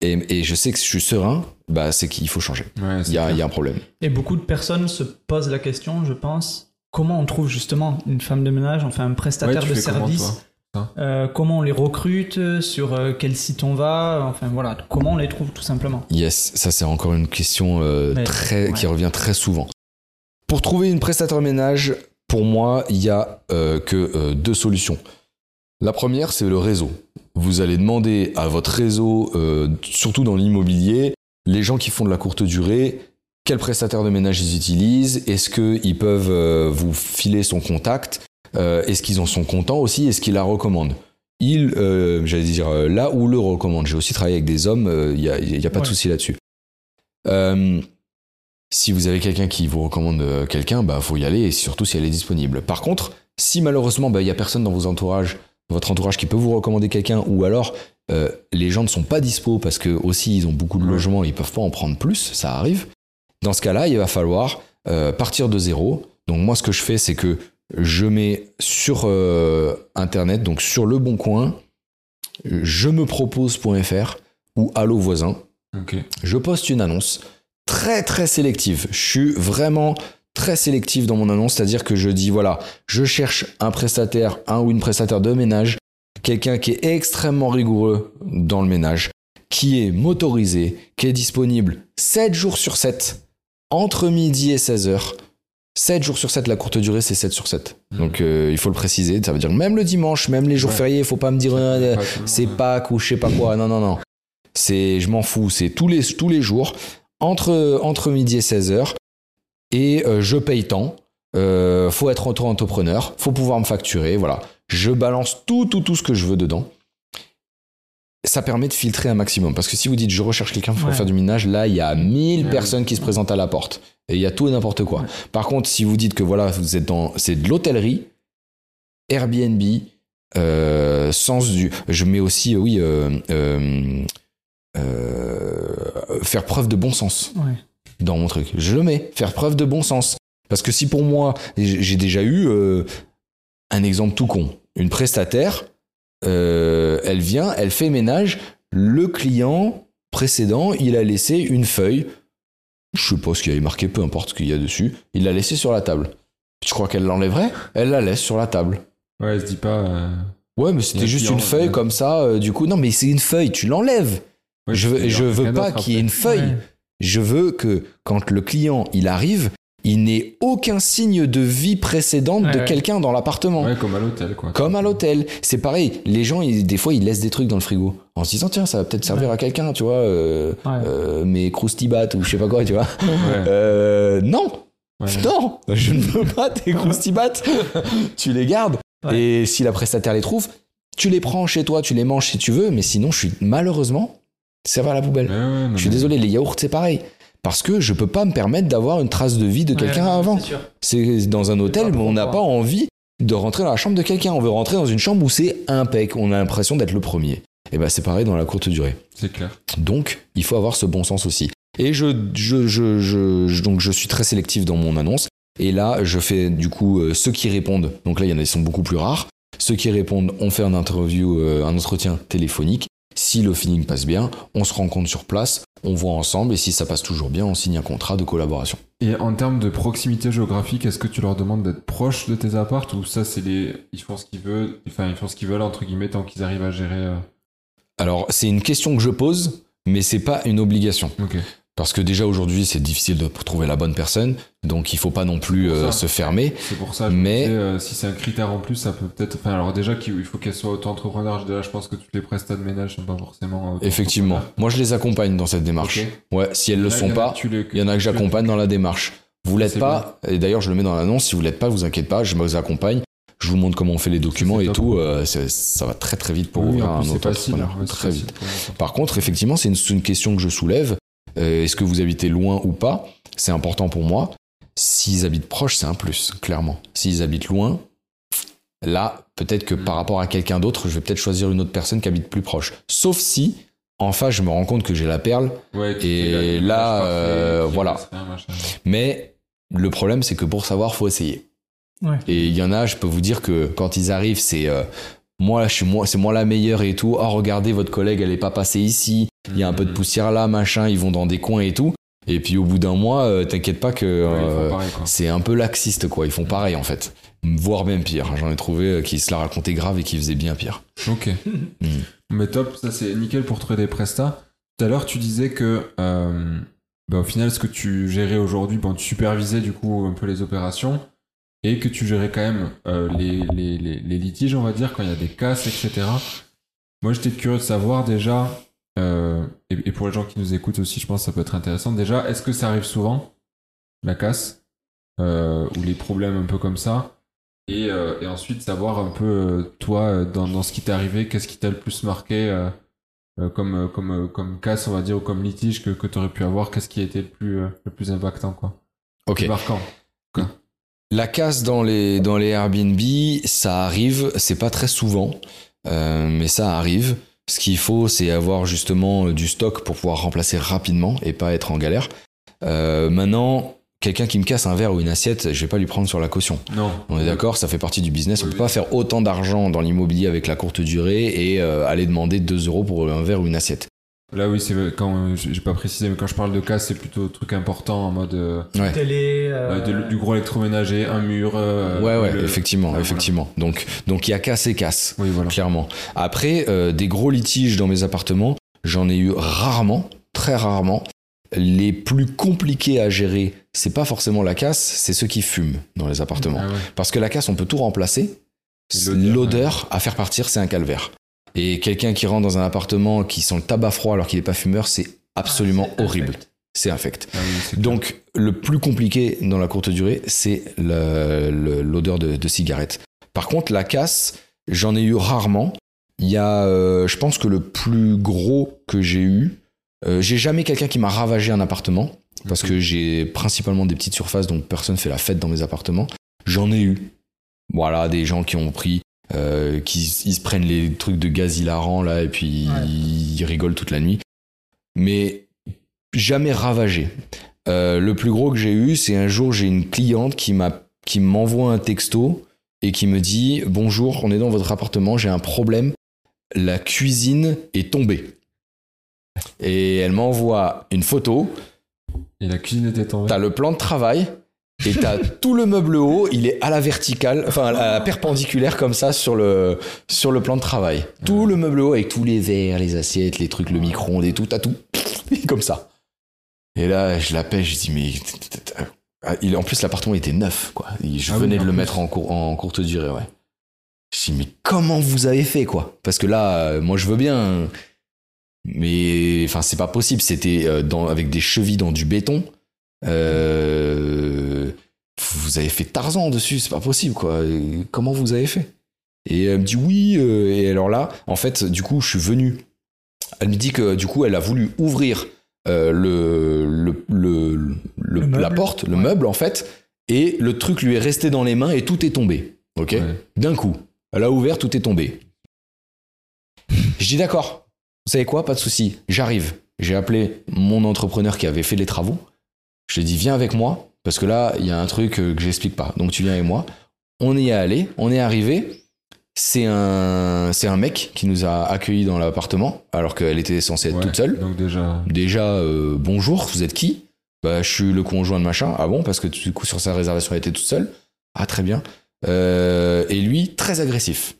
S3: et, et je sais que je suis serein, bah c'est qu'il faut changer.
S2: Ouais,
S3: Il y a,
S2: clair.
S3: il y a un problème.
S1: Et beaucoup de personnes se posent la question, je pense, comment on trouve justement une femme de ménage, enfin un prestataire de service Euh, comment on les recrute, sur euh, quel site on va, enfin voilà, comment on les trouve tout simplement.
S3: Yes, ça c'est encore une question euh,
S1: Mais,
S3: très, qui revient très souvent. Pour trouver une prestataire ménage, pour moi, il y a euh, que euh, deux solutions. La première, c'est le réseau. Vous allez demander à votre réseau, euh, surtout dans l'immobilier, les gens qui font de la courte durée, quel prestataire de ménage ils utilisent, est-ce qu'ils peuvent euh, vous filer son contact, euh, est-ce qu'ils en sont contents aussi, est-ce qu'ils la recommandent il, euh, j'allais dire, euh, là où le recommande. J'ai aussi travaillé avec des hommes, il n'y a, y a pas de souci là-dessus. Si vous avez quelqu'un qui vous recommande quelqu'un, bah faut y aller et surtout si elle est disponible. Par contre, si malheureusement il y a personne dans vos entourages, votre entourage qui peut vous recommander quelqu'un, ou alors euh, les gens ne sont pas dispo parce que aussi ils ont beaucoup de logements, ils peuvent pas en prendre plus, ça arrive. Dans ce cas-là, il va falloir euh, partir de zéro. Donc moi, ce que je fais, c'est que je mets sur euh, internet, donc sur le bon coin, je me propose.fr ou Allo voisin. Je poste une annonce très très sélective. Je suis vraiment très sélectif dans mon annonce, c'est-à-dire que je dis voilà, je cherche un prestataire, un ou une prestataire de ménage, quelqu'un qui est extrêmement rigoureux dans le ménage, qui est motorisé, qui est disponible 7 jours sur 7, entre midi et 16 heures. 7 jours sur 7, la courte durée, c'est 7 sur 7.
S2: Mhm.
S3: Donc euh, il faut le préciser, ça veut dire même le dimanche, même les jours
S2: Ouais.
S3: fériés, il faut pas me dire euh, c'est. Pâques ou je sais pas quoi. Non, non, non. C'est, je m'en fous. C'est tous les, tous les jours, entre, entre midi et 16h. Et euh, je paye tant. Faut être auto-entrepreneur. Faut pouvoir me facturer. Voilà. Je balance tout, tout, tout ce que je veux dedans. Ça permet de filtrer un maximum. Parce que si vous dites je recherche quelqu'un pour
S1: Ouais.
S3: faire du minage, là, il y a 1000
S2: Ouais.
S3: personnes qui se présentent à la porte. Et il y a tout et n'importe quoi. Par contre, si vous dites que voilà, vous êtes dans. C'est de l'hôtellerie, Airbnb, euh, sens du. Je mets aussi, oui, euh, euh, faire preuve de bon sens dans mon truc. Je le mets, faire preuve de bon sens. Parce que si pour moi, j'ai déjà eu un exemple tout con, une prestataire, euh, elle vient, elle fait ménage, le client précédent, il a laissé une feuille, je sais pas ce qu'il y avait marqué, peu importe ce qu'il y a dessus, il l'a laissé sur la table. Tu crois qu'elle l'enlèverait? Elle la laisse sur la table.
S2: Ouais, elle se dit pas. euh,
S3: Ouais, mais c'était juste
S2: client,
S3: une feuille
S2: ouais.
S3: comme ça, euh, du coup. Non, mais c'est une feuille, tu l'enlèves.
S2: ouais,
S3: je veux, je veux pas qu'il y ait une feuille.
S1: Ouais.
S3: Je veux que quand le client il arrive, il n'ait aucun signe de vie précédente
S1: Ouais,
S3: de
S1: ouais.
S3: quelqu'un dans l'appartement.
S2: Ouais, comme à l'hôtel, quoi.
S3: Comme à l'hôtel. C'est pareil. Les gens, ils- des fois, ils laissent des trucs dans le frigo en se disant tiens, ça va peut-être servir
S1: Ouais.
S3: à quelqu'un, tu vois, euh,
S1: Ouais.
S3: euh, mes croustibat ou je sais pas quoi, tu vois.
S2: Ouais,
S3: Euh, non,
S2: ouais.
S3: non, je ne veux pas tes croustibat. tu les gardes.
S1: Ouais.
S3: Et si la prestataire les trouve, tu les prends chez toi, tu les manges si tu veux, mais sinon, je suis malheureusement, ça va à la poubelle.
S2: Ouais, ouais, non,
S3: Je suis désolé, les yaourts, c'est pareil. Parce que je peux pas me permettre d'avoir une trace de vie de quelqu'un
S1: Ouais,
S3: avant.
S1: c'est
S3: dans un hôtel, mais on n'a pas envie de rentrer dans la chambre de quelqu'un. On veut rentrer dans une chambre où c'est impec. On a l'impression d'être le premier. Et ben c'est pareil dans la courte durée.
S2: C'est clair.
S3: Donc il faut avoir ce bon sens aussi. Et je, je, je, je- je- donc je suis très sélectif dans mon annonce. Et là, je fais du coup euh, ceux qui répondent. Donc là, il y en a qui sont beaucoup plus rares. Ceux qui répondent, on fait un interview, euh, un entretien téléphonique. Si le feeling passe bien, on se rencontre sur place, on voit ensemble. Et si ça passe toujours bien, on signe un contrat de collaboration.
S2: Et en termes de proximité géographique, est-ce que tu leur demandes d'être proches de tes appartes ou ça, c'est les. Ils font ce qu'ils veulent, enfin, ils font ce qu'ils veulent, entre guillemets, tant qu'ils arrivent à gérer. euh,
S3: Alors, c'est une question que je pose, mais c'est pas une obligation.
S2: Ok.
S3: Parce que déjà aujourd'hui, c'est difficile de trouver la bonne personne, donc il faut pas non plus euh, se fermer.
S2: C'est pour ça, je
S3: Mais-
S2: disais, euh, si c'est un critère en plus, ça peut peut-être. Enfin, alors déjà, il faut qu'elle soit auto-entrepreneur. Déjà, je pense que toutes les prestats de ménage sont pas forcément.
S3: Effectivement. Moi, je les accompagne dans cette démarche. Ouais, si elles le
S2: il y
S3: sont pas, il y en a que j'accompagne dans la démarche. Vous l'êtes pas, et d'ailleurs, je le mets dans l'annonce. Si vous l'êtes pas, vous inquiétez pas, je vous accompagne. Je vous montre comment on fait les documents et
S2: top.
S3: tout. euh, ça va très très vite pour
S2: Oui,
S3: ouvrir un
S2: c'est facile.
S3: auto-entrepreneur.
S2: ouais, c'est
S3: très
S2: facile
S3: vite. Par contre, effectivement, c'est une, c'est une question que je soulève. Euh, Est-ce que vous habitez loin ou pas? C'est important pour moi. S'ils habitent proche, c'est un plus, clairement. S'ils habitent loin, là, peut-être que par rapport à quelqu'un d'autre, je vais peut-être choisir une autre personne qui habite plus proche. Sauf si, en face, je me rends compte que j'ai la perle.
S2: Ouais,
S3: Et là,
S2: parfait,
S3: euh, voilà. Mais le problème, c'est que pour savoir, faut essayer.
S1: Ouais.
S3: Et il y en a, je peux vous dire que quand ils arrivent, c'est euh, moi, je suis moi, c'est moi la meilleure et tout. Oh, regardez, votre collègue, elle est pas passée ici. Il y a un peu de poussière là, machin. Ils vont dans des coins et tout. Et puis au bout d'un mois, euh, t'inquiète pas que euh, c'est un peu laxiste, quoi. Ils font pareil en fait, voire même pire. J'en ai trouvé euh, qui se la racontaient grave et qui faisaient bien pire.
S2: Ok.
S3: Mm.
S2: Mais top, ça c'est nickel pour trouver des prestats. Tout à l'heure, tu disais que euh, bah, au final, ce que tu gérais aujourd'hui, bon, tu supervisais du coup un peu les opérations et que tu gérais quand même euh, les, les, les, les litiges, on va dire, quand il y a des casses, etc. Moi, j'étais curieux de savoir déjà, euh, et, et pour les gens qui nous écoutent aussi, je pense que ça peut être intéressant. Déjà, est-ce que ça arrive souvent, la casse, euh, ou les problèmes un peu comme ça? Et, et ensuite savoir un peu, toi, dans, dans ce qui t'est arrivé, qu'est-ce qui t'a le plus marqué comme, comme, comme casse, on va dire, ou comme litige que, que t'aurais pu avoir, qu'est-ce qui a été le plus, le plus impactant, quoi?
S3: Ok.
S2: Marquant.
S3: La casse dans les, dans les Airbnb, ça arrive, c'est pas très souvent, euh, mais ça arrive. Ce qu'il faut, c'est avoir justement euh, du stock pour pouvoir remplacer rapidement et pas être en galère. Euh, maintenant, quelqu'un qui me casse un verre ou une assiette, je vais pas lui prendre sur la caution.
S2: Non.
S3: On est d'accord, ça fait partie du business. On peut pas faire autant d'argent dans l'immobilier avec la courte durée et euh, aller demander 2 euros pour un verre ou une assiette.
S2: Là, oui, c'est quand euh, j'ai pas précisé, mais quand je parle de casse, c'est plutôt truc important en mode euh,
S3: Ouais.
S1: Télé.
S2: euh,
S1: euh,
S2: de- du gros électroménager, un mur. euh,
S3: ouais, ouais,
S2: le-
S3: effectivement,
S2: Ah, voilà.
S3: effectivement. Donc, donc il y a casse et casse.
S2: Oui, voilà.
S3: clairement. Après, euh, des gros litiges dans mes appartements, j'en ai eu rarement, très rarement. Les plus compliqués à gérer, c'est pas forcément la casse, c'est ceux qui fument dans les appartements.
S2: Ah ouais.
S3: Parce que la casse, on peut tout remplacer.
S2: L'odeur
S3: à faire partir, c'est un calvaire. Et quelqu'un qui rentre dans un appartement qui sent le tabac froid alors qu'il n'est pas fumeur, c'est absolument
S1: Ah, c'est
S3: horrible. C'est infect.
S2: Ah oui.
S3: Donc, le plus compliqué dans la courte durée, c'est l'odeur de, de cigarette. Par contre, la casse, j'en ai eu rarement, Il y a, euh, je pense que le plus gros que j'ai eu, euh, j'ai jamais quelqu'un qui m'a ravagé un appartement parce que j'ai principalement des petites surfaces donc personne fait la fête dans mes appartements. J'en ai eu. Voilà, des gens qui ont pris, euh, qui ils se prennent les trucs de gaz hilarants là et puis
S1: Ouais.
S3: ils rigolent toute la nuit. Mais jamais ravagé. Euh, le plus gros que j'ai eu, c'est un jour j'ai une cliente qui m'a qui m'envoie un texto et qui me dit bonjour, on est dans votre appartement, j'ai un problème, la cuisine est tombée. Et elle m'envoie une photo,
S2: Et la cuisine était tombée.
S3: t'as le plan de travail et t'as tout le meuble haut, il est à la verticale, enfin à la perpendiculaire comme ça sur le sur le plan de travail. Tout le meuble haut avec tous les verres, les assiettes, les trucs, le micro-ondes et tout, t'as tout comme ça. Et là, je l'appelle, je dis mais ah, il en plus l'appartement était neuf quoi. Je
S2: Ah
S3: venais de le mettre en, cour- en courte durée, ouais. Je dis mais comment vous avez fait quoi? Parce que là, euh, moi je veux bien, mais enfin c'est pas possible. C'était euh, dans avec des chevilles dans du béton. Euh, vous avez fait Tarzan dessus, c'est pas possible quoi. Comment vous avez fait? Et elle me dit oui. euh, et alors là, en fait, du coup, je suis venu. Elle me dit que du coup, elle a voulu ouvrir euh, le, le, le, le-
S1: Le meuble.
S3: la porte, le
S1: Ouais.
S3: meuble en fait, et le truc lui est resté dans les mains et tout est tombé. Ok?
S2: Ouais.
S3: D'un coup, elle a ouvert, tout est tombé. Je dis d'accord. Vous savez quoi? Pas de souci. J'arrive. J'ai appelé mon entrepreneur qui avait fait les travaux. Je lui ai dit viens avec moi parce que là il y a un truc euh, que j'explique pas. Donc tu viens avec moi. On y est allé. On est arrivé. C'est un c'est un mec qui nous a accueillis dans l'appartement alors qu'elle était censée être
S2: Ouais.
S3: toute seule.
S2: Donc déjà.
S3: Déjà, euh, bonjour, vous êtes qui? Bah, je suis le conjoint de machin. Ah bon Parce que du coup, sur sa réservation, elle était toute seule. Ah, très bien. Euh, et lui, très agressif.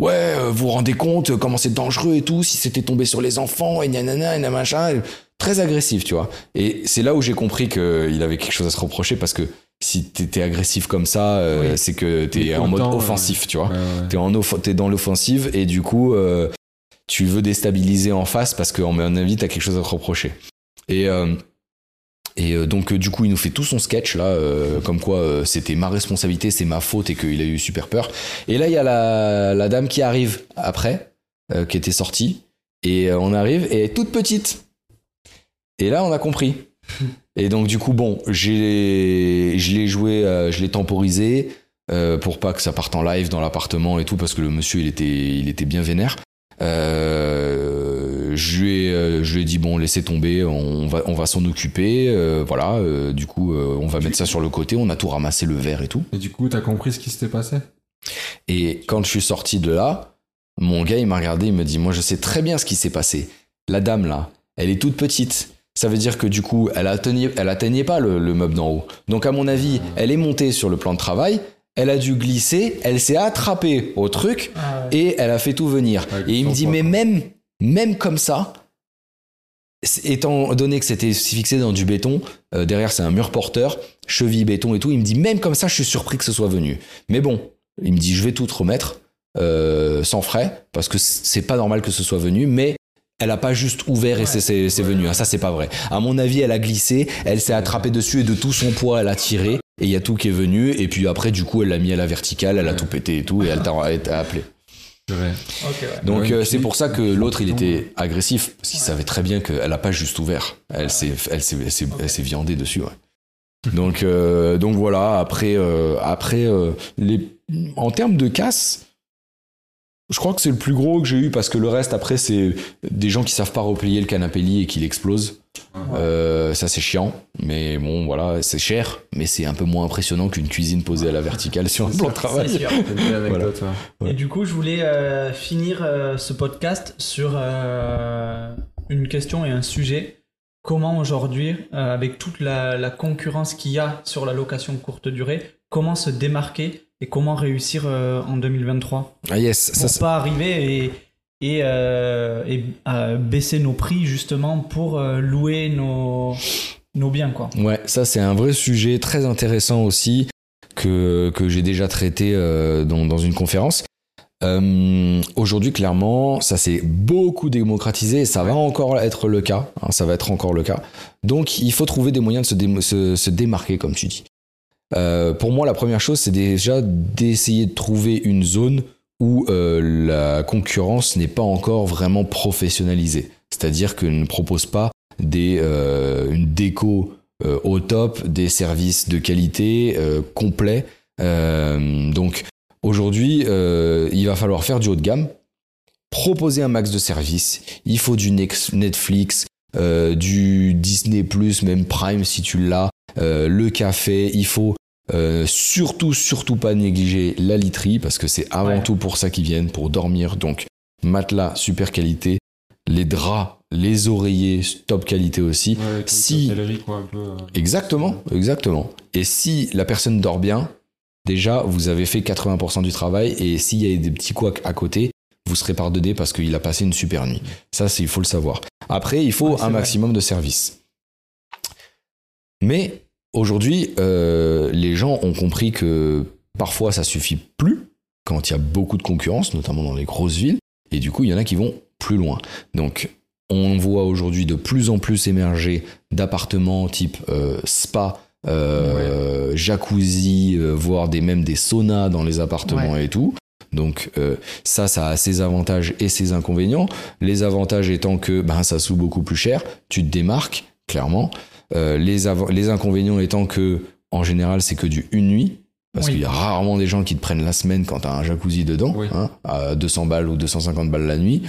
S3: Ouais, vous vous rendez compte comment c'est dangereux et tout, si c'était tombé sur les enfants, et nanana, et machin. Très agressif, tu vois. Et c'est là où j'ai compris qu'il avait quelque chose à se reprocher parce que si t'étais agressif comme ça, euh,
S2: Oui.
S3: c'est que t'es en mode
S2: euh,
S3: offensif, tu vois.
S2: Ouais, ouais.
S3: T'es en off- t'es dans l'offensive et du coup, euh, tu veux déstabiliser en face parce qu'en mon avis, t'as quelque chose à te reprocher. Et, euh, et donc, du coup, il nous fait tout son sketch là, comme quoi c'était ma responsabilité, c'est ma faute et qu'il a eu super peur. Et là, il y a la, la dame qui arrive après, qui était sortie, et on arrive et elle est toute petite. Et là, on a compris. Et donc, du coup, bon, j'ai, je l'ai joué, euh, je l'ai temporisé euh, pour pas que ça parte en live dans l'appartement et tout, parce que le monsieur, il était, il était bien vénère. Euh, je, lui ai, je lui ai dit, bon, laissez tomber, on va, on va s'en occuper. voilà, du coup, on va mettre ça sur le côté, on a tout ramassé, le verre et tout.
S2: Et du coup, t'as compris ce qui s'était passé?
S3: Et quand je suis sorti de là, mon gars, il m'a regardé, il me dit, moi, je sais très bien ce qui s'est passé. La dame, là, elle est toute petite. Ça veut dire que du coup, elle atteignait, elle atteignait pas le, le meuble d'en haut. Donc, à mon avis, elle est montée sur le plan de travail, elle a dû glisser, elle s'est attrapée au truc et elle a fait tout venir. Et il me dit, mais
S2: quoi.
S3: même, même comme ça, étant donné que c'était fixé dans du béton, euh, derrière c'est un mur porteur, cheville béton et tout, il me dit, même comme ça, je suis surpris que ce soit venu. Mais bon, il me dit, je vais tout te remettre euh, sans frais, parce que c'est pas normal que ce soit venu, mais elle a pas juste ouvert et c'est- c'est c'est venu. hein. Ça, c'est pas vrai. À mon avis, elle a glissé, elle s'est attrapée dessus et de tout son poids, elle a tiré. Et il y a tout qui est venu. Et puis après, du coup, elle l'a mis à la verticale, elle a
S2: Ouais.
S3: tout pété et tout. Et elle t'a appelé.
S1: Ouais.
S3: Donc
S2: Ouais,
S3: euh, c'est pour ça que l'autre il était agressif parce qu'il savait très bien qu'elle a pas juste ouvert, elle s'est elle s'est elle s'est- elle s'est viandée dessus. Ouais. Donc euh, donc voilà après euh, après euh, les en termes de casse, je crois que c'est le plus gros que j'ai eu parce que le reste après c'est des gens qui savent pas replier le canapé lit et qu'il explose. Euh, ça c'est chiant, mais bon voilà c'est cher, mais c'est un peu moins impressionnant qu'une cuisine posée à la verticale sur un plan de travail.
S1: Sûr.
S2: Ça.
S3: Ouais.
S1: Et du coup, je voulais euh, finir euh, ce podcast sur euh, une question et un sujet. Comment aujourd'hui, euh, avec toute la, la concurrence qu'il y a sur la location courte durée, comment se démarquer et comment réussir euh, en 2023
S3: Ah yes, ça
S1: pour
S3: c'est-
S1: pas arriver et, et, euh, et, euh, baisser nos prix justement pour euh, louer nos, nos biens quoi.
S3: Ouais, ça c'est un vrai sujet très intéressant aussi que, que j'ai déjà traité dans, dans une conférence. Aujourd'hui, clairement, ça s'est beaucoup démocratisé et ça va encore être le cas. hein, ça va être encore le cas. Donc, il faut trouver des moyens de se, dé- se- se démarquer, comme tu dis. Euh, pour moi, la première chose, c'est déjà d'essayer de trouver une zone où euh, la concurrence n'est pas encore vraiment professionnalisée. C'est-à-dire qu'elle ne propose pas des, euh, une déco au top, des services de qualité complets. Donc aujourd'hui, il va falloir faire du haut de gamme, proposer un max de services. Il faut du Netflix, du Disney ⁇ même Prime si tu l'as, le café. Il faut euh, surtout, surtout pas négliger la literie parce que c'est avant
S1: Ouais.
S3: tout pour ça qu'ils viennent, pour dormir. Donc matelas, super qualité. Les draps, les oreillers, top qualité aussi.
S2: Ouais,
S3: Si-
S2: une hôtellerie, quoi, un peu. euh.
S3: Exactement, exactement. Et si la personne dort bien, déjà, vous avez fait 80% du travail. Et s'il y a des petits couacs à côté, vous serez pardonné parce qu'il a passé une super nuit. Ça, il faut le savoir. Après, il faut
S1: Ouais,
S3: un
S1: vrai.
S3: maximum de services. Mais aujourd'hui, euh, les gens ont compris que parfois, ça suffit plus quand il y a beaucoup de concurrence, notamment dans les grosses villes. Et du coup, il y en a qui vont plus loin. Donc, on voit aujourd'hui de plus en plus émerger d'appartements type euh, spa, euh, jacuzzi, voire des, même des saunas dans les appartements et tout. Donc euh, ça, ça a ses avantages et ses inconvénients. Les avantages étant que ben, ça sous beaucoup plus cher, tu te démarques, clairement. Euh, les, inconvénients étant que, en général, c'est que du une nuit. Parce
S1: Oui.
S3: qu'il y a rarement des gens qui te prennent la semaine quand t'as un jacuzzi dedans,
S2: Oui.
S3: hein, à 200 balles ou 250 balles la nuit.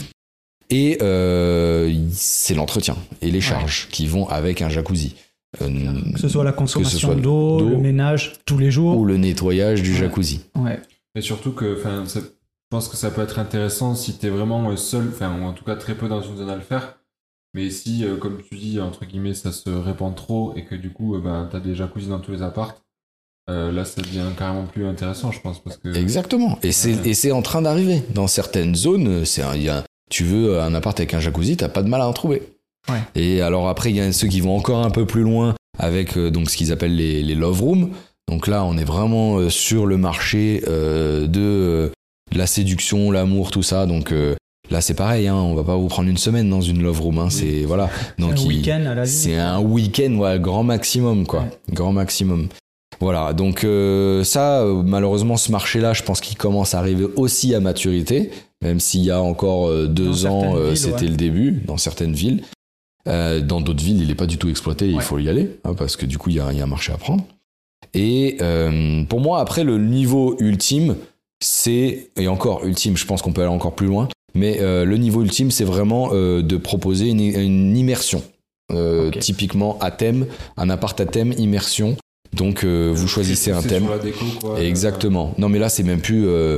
S3: Et euh, c'est l'entretien et les charges qui vont avec un jacuzzi. Euh,
S1: Que ce soit la consommation d'eau, le ménage tous les jours.
S3: ou le nettoyage du
S1: Ouais.
S3: jacuzzi.
S1: Ouais.
S2: Et surtout que, enfin, ça- je pense que ça peut être intéressant si t'es vraiment seul, enfin, ou en tout cas très peu dans une zone à le faire. Mais si, euh, comme tu dis, entre guillemets, ça se répand trop et que du coup, euh, ben, t'as des jacuzzi dans tous les apparts, euh, là, ça devient carrément plus intéressant, je pense, parce que.
S3: Exactement. Et c'est
S2: Ouais.
S3: et c'est en train d'arriver. Dans certaines zones, c'est y a- tu veux un appart avec un jacuzzi, t'as pas de mal à en trouver.
S1: Ouais.
S3: Et alors après, il y a ceux qui vont encore un peu plus loin avec euh, donc ce qu'ils appellent les, les love rooms. Donc là, on est vraiment euh, sur le marché euh, de euh, la séduction, l'amour, tout ça. Donc euh, là, c'est pareil. Hein, on va pas vous prendre une semaine dans une love room. Hein, C'est voilà. Donc
S1: un week-end
S3: c'est un week-end, ouais, grand maximum, quoi. Grand maximum. Voilà, donc euh, ça, euh, malheureusement, ce marché-là, je pense qu'il commence à arriver aussi à maturité, même s'il y a encore euh, deux
S1: Dans
S3: ans, euh, c'était
S1: ouais.
S3: le début, dans certaines villes. Dans d'autres villes, il n'est pas du tout exploité, il faut y aller, hein, parce que du coup, il y a, il y a un marché à prendre. Et pour moi, après, le niveau ultime, c'est, et encore ultime, je pense qu'on peut aller encore plus loin, mais euh, le niveau ultime, c'est vraiment euh, de proposer une, une immersion. Euh. Typiquement à thème, un appart à thème, immersion. Donc euh, vous choisissez un
S2: C'est
S3: thème.
S2: sur la déco, quoi.
S3: Exactement. Non mais là c'est même plus euh,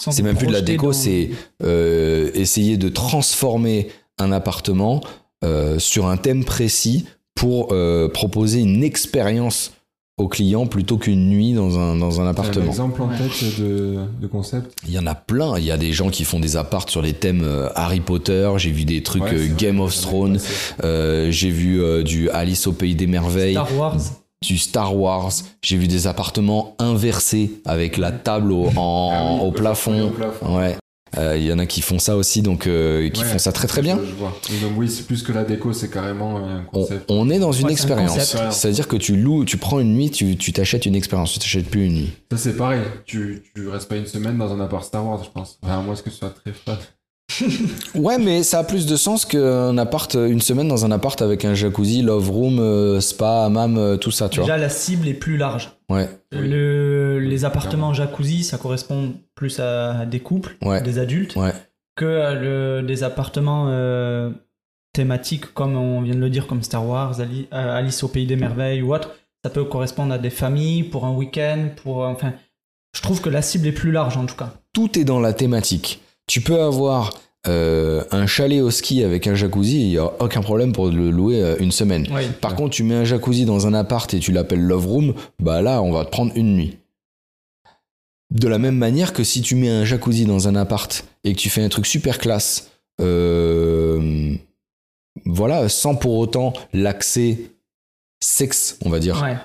S3: c'est même plus de la déco,
S1: dans-
S3: c'est euh, essayer de transformer un appartement euh, sur un thème précis pour euh, proposer une expérience au client plutôt qu'une nuit dans un, dans un appartement.
S2: exemple en tête de, de concept
S3: Il y en a plein. Il y a des gens qui font des apparts sur les thèmes euh, Harry Potter. J'ai vu des trucs
S2: Ouais,
S3: euh,
S2: vrai,
S3: Game of Thrones. Euh, J'ai vu euh, du Alice au pays des merveilles.
S1: Star Wars.
S3: du Star Wars. J'ai vu des appartements inversés avec la table au, en-
S2: Ah oui,
S3: au plafond.
S2: au plafond.
S3: Ouais. Euh, Il y en a qui font ça aussi, donc euh, qui
S2: Ouais,
S3: font ça très très bien.
S2: Je, vois. Donc oui, c'est plus que la déco, c'est carrément un
S3: On,
S2: concept.
S3: on est dans une
S1: Ouais, c'est un
S3: expérience. C'est-à-dire que tu loues, tu prends une nuit, tu tu t'achètes une expérience, tu t'achètes plus une nuit.
S2: Ça c'est pareil, tu, tu restes pas une semaine dans un appart Star Wars, je pense. Enfin, à moins que tu sois très fan.
S3: Ouais, mais ça a plus de sens qu'un appart, une semaine dans un appart avec un jacuzzi, love room, euh, spa, hammam, euh, tout ça, tu
S1: Déjà, la cible est plus large.
S3: Ouais,
S2: Oui.
S1: Le- les appartements jacuzzi, ça correspond plus à des couples,
S3: Ouais.
S1: des adultes,
S3: ouais.
S1: que le- des appartements euh, thématiques, comme on vient de le dire, comme Star Wars, Ali- euh, Alice au Pays des Merveilles ou autre. Ça peut correspondre à des familles, pour un week-end, pour... Enfin, je trouve que la cible est plus large en tout cas.
S3: tout est dans la thématique. Tu peux avoir euh, un chalet au ski avec un jacuzzi, il n'y a aucun problème pour le louer euh, une semaine.
S1: Oui.
S3: Par contre, tu mets un jacuzzi dans un appart et tu l'appelles Love Room, bah là, on va te prendre une nuit. De la même manière que si tu mets un jacuzzi dans un appart et que tu fais un truc super classe, euh, voilà, sans pour autant l'accès sexe, on va dire,
S1: Ouais.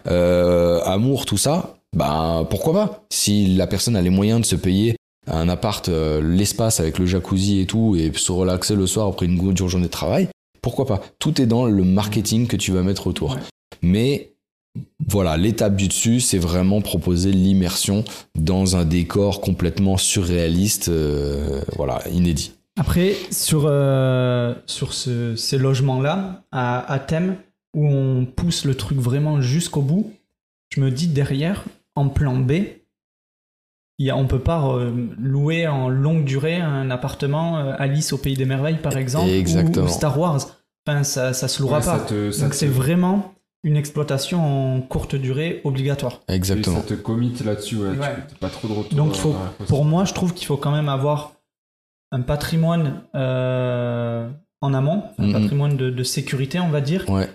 S3: amour, tout ça, bah pourquoi pas? Si la personne a les moyens de se payer un appart, euh, l'espace avec le jacuzzi et tout, et se relaxer le soir après une dure journée de travail, pourquoi pas? Tout est dans le marketing que tu vas mettre autour.
S1: Ouais.
S3: Mais voilà, l'étape du dessus, c'est vraiment proposer l'immersion dans un décor complètement surréaliste, euh, voilà, inédit.
S1: Après, sur, euh, sur ce- ces logements-là, à, à thème, où on pousse le truc vraiment jusqu'au bout, je me dis derrière, en plan B, y a, on peut pas euh, louer en longue durée un appartement euh, Alice au Pays des Merveilles, par exemple, ou-
S3: Exactement.
S1: Ou, Star Wars. Enfin, ça, ça se louera
S2: Ouais,
S1: pas.
S2: ça te- ça
S1: Donc
S2: te-
S1: c'est vraiment une exploitation en courte durée obligatoire.
S2: Et
S3: Exactement.
S2: ça te commit là-dessus, ouais.
S1: Ouais.
S2: Tu t'as pas trop de retour.
S1: Donc faut-. Pour moi, je trouve qu'il faut quand même avoir un patrimoine euh, en amont, un patrimoine de, de sécurité, on va dire,
S3: Ouais,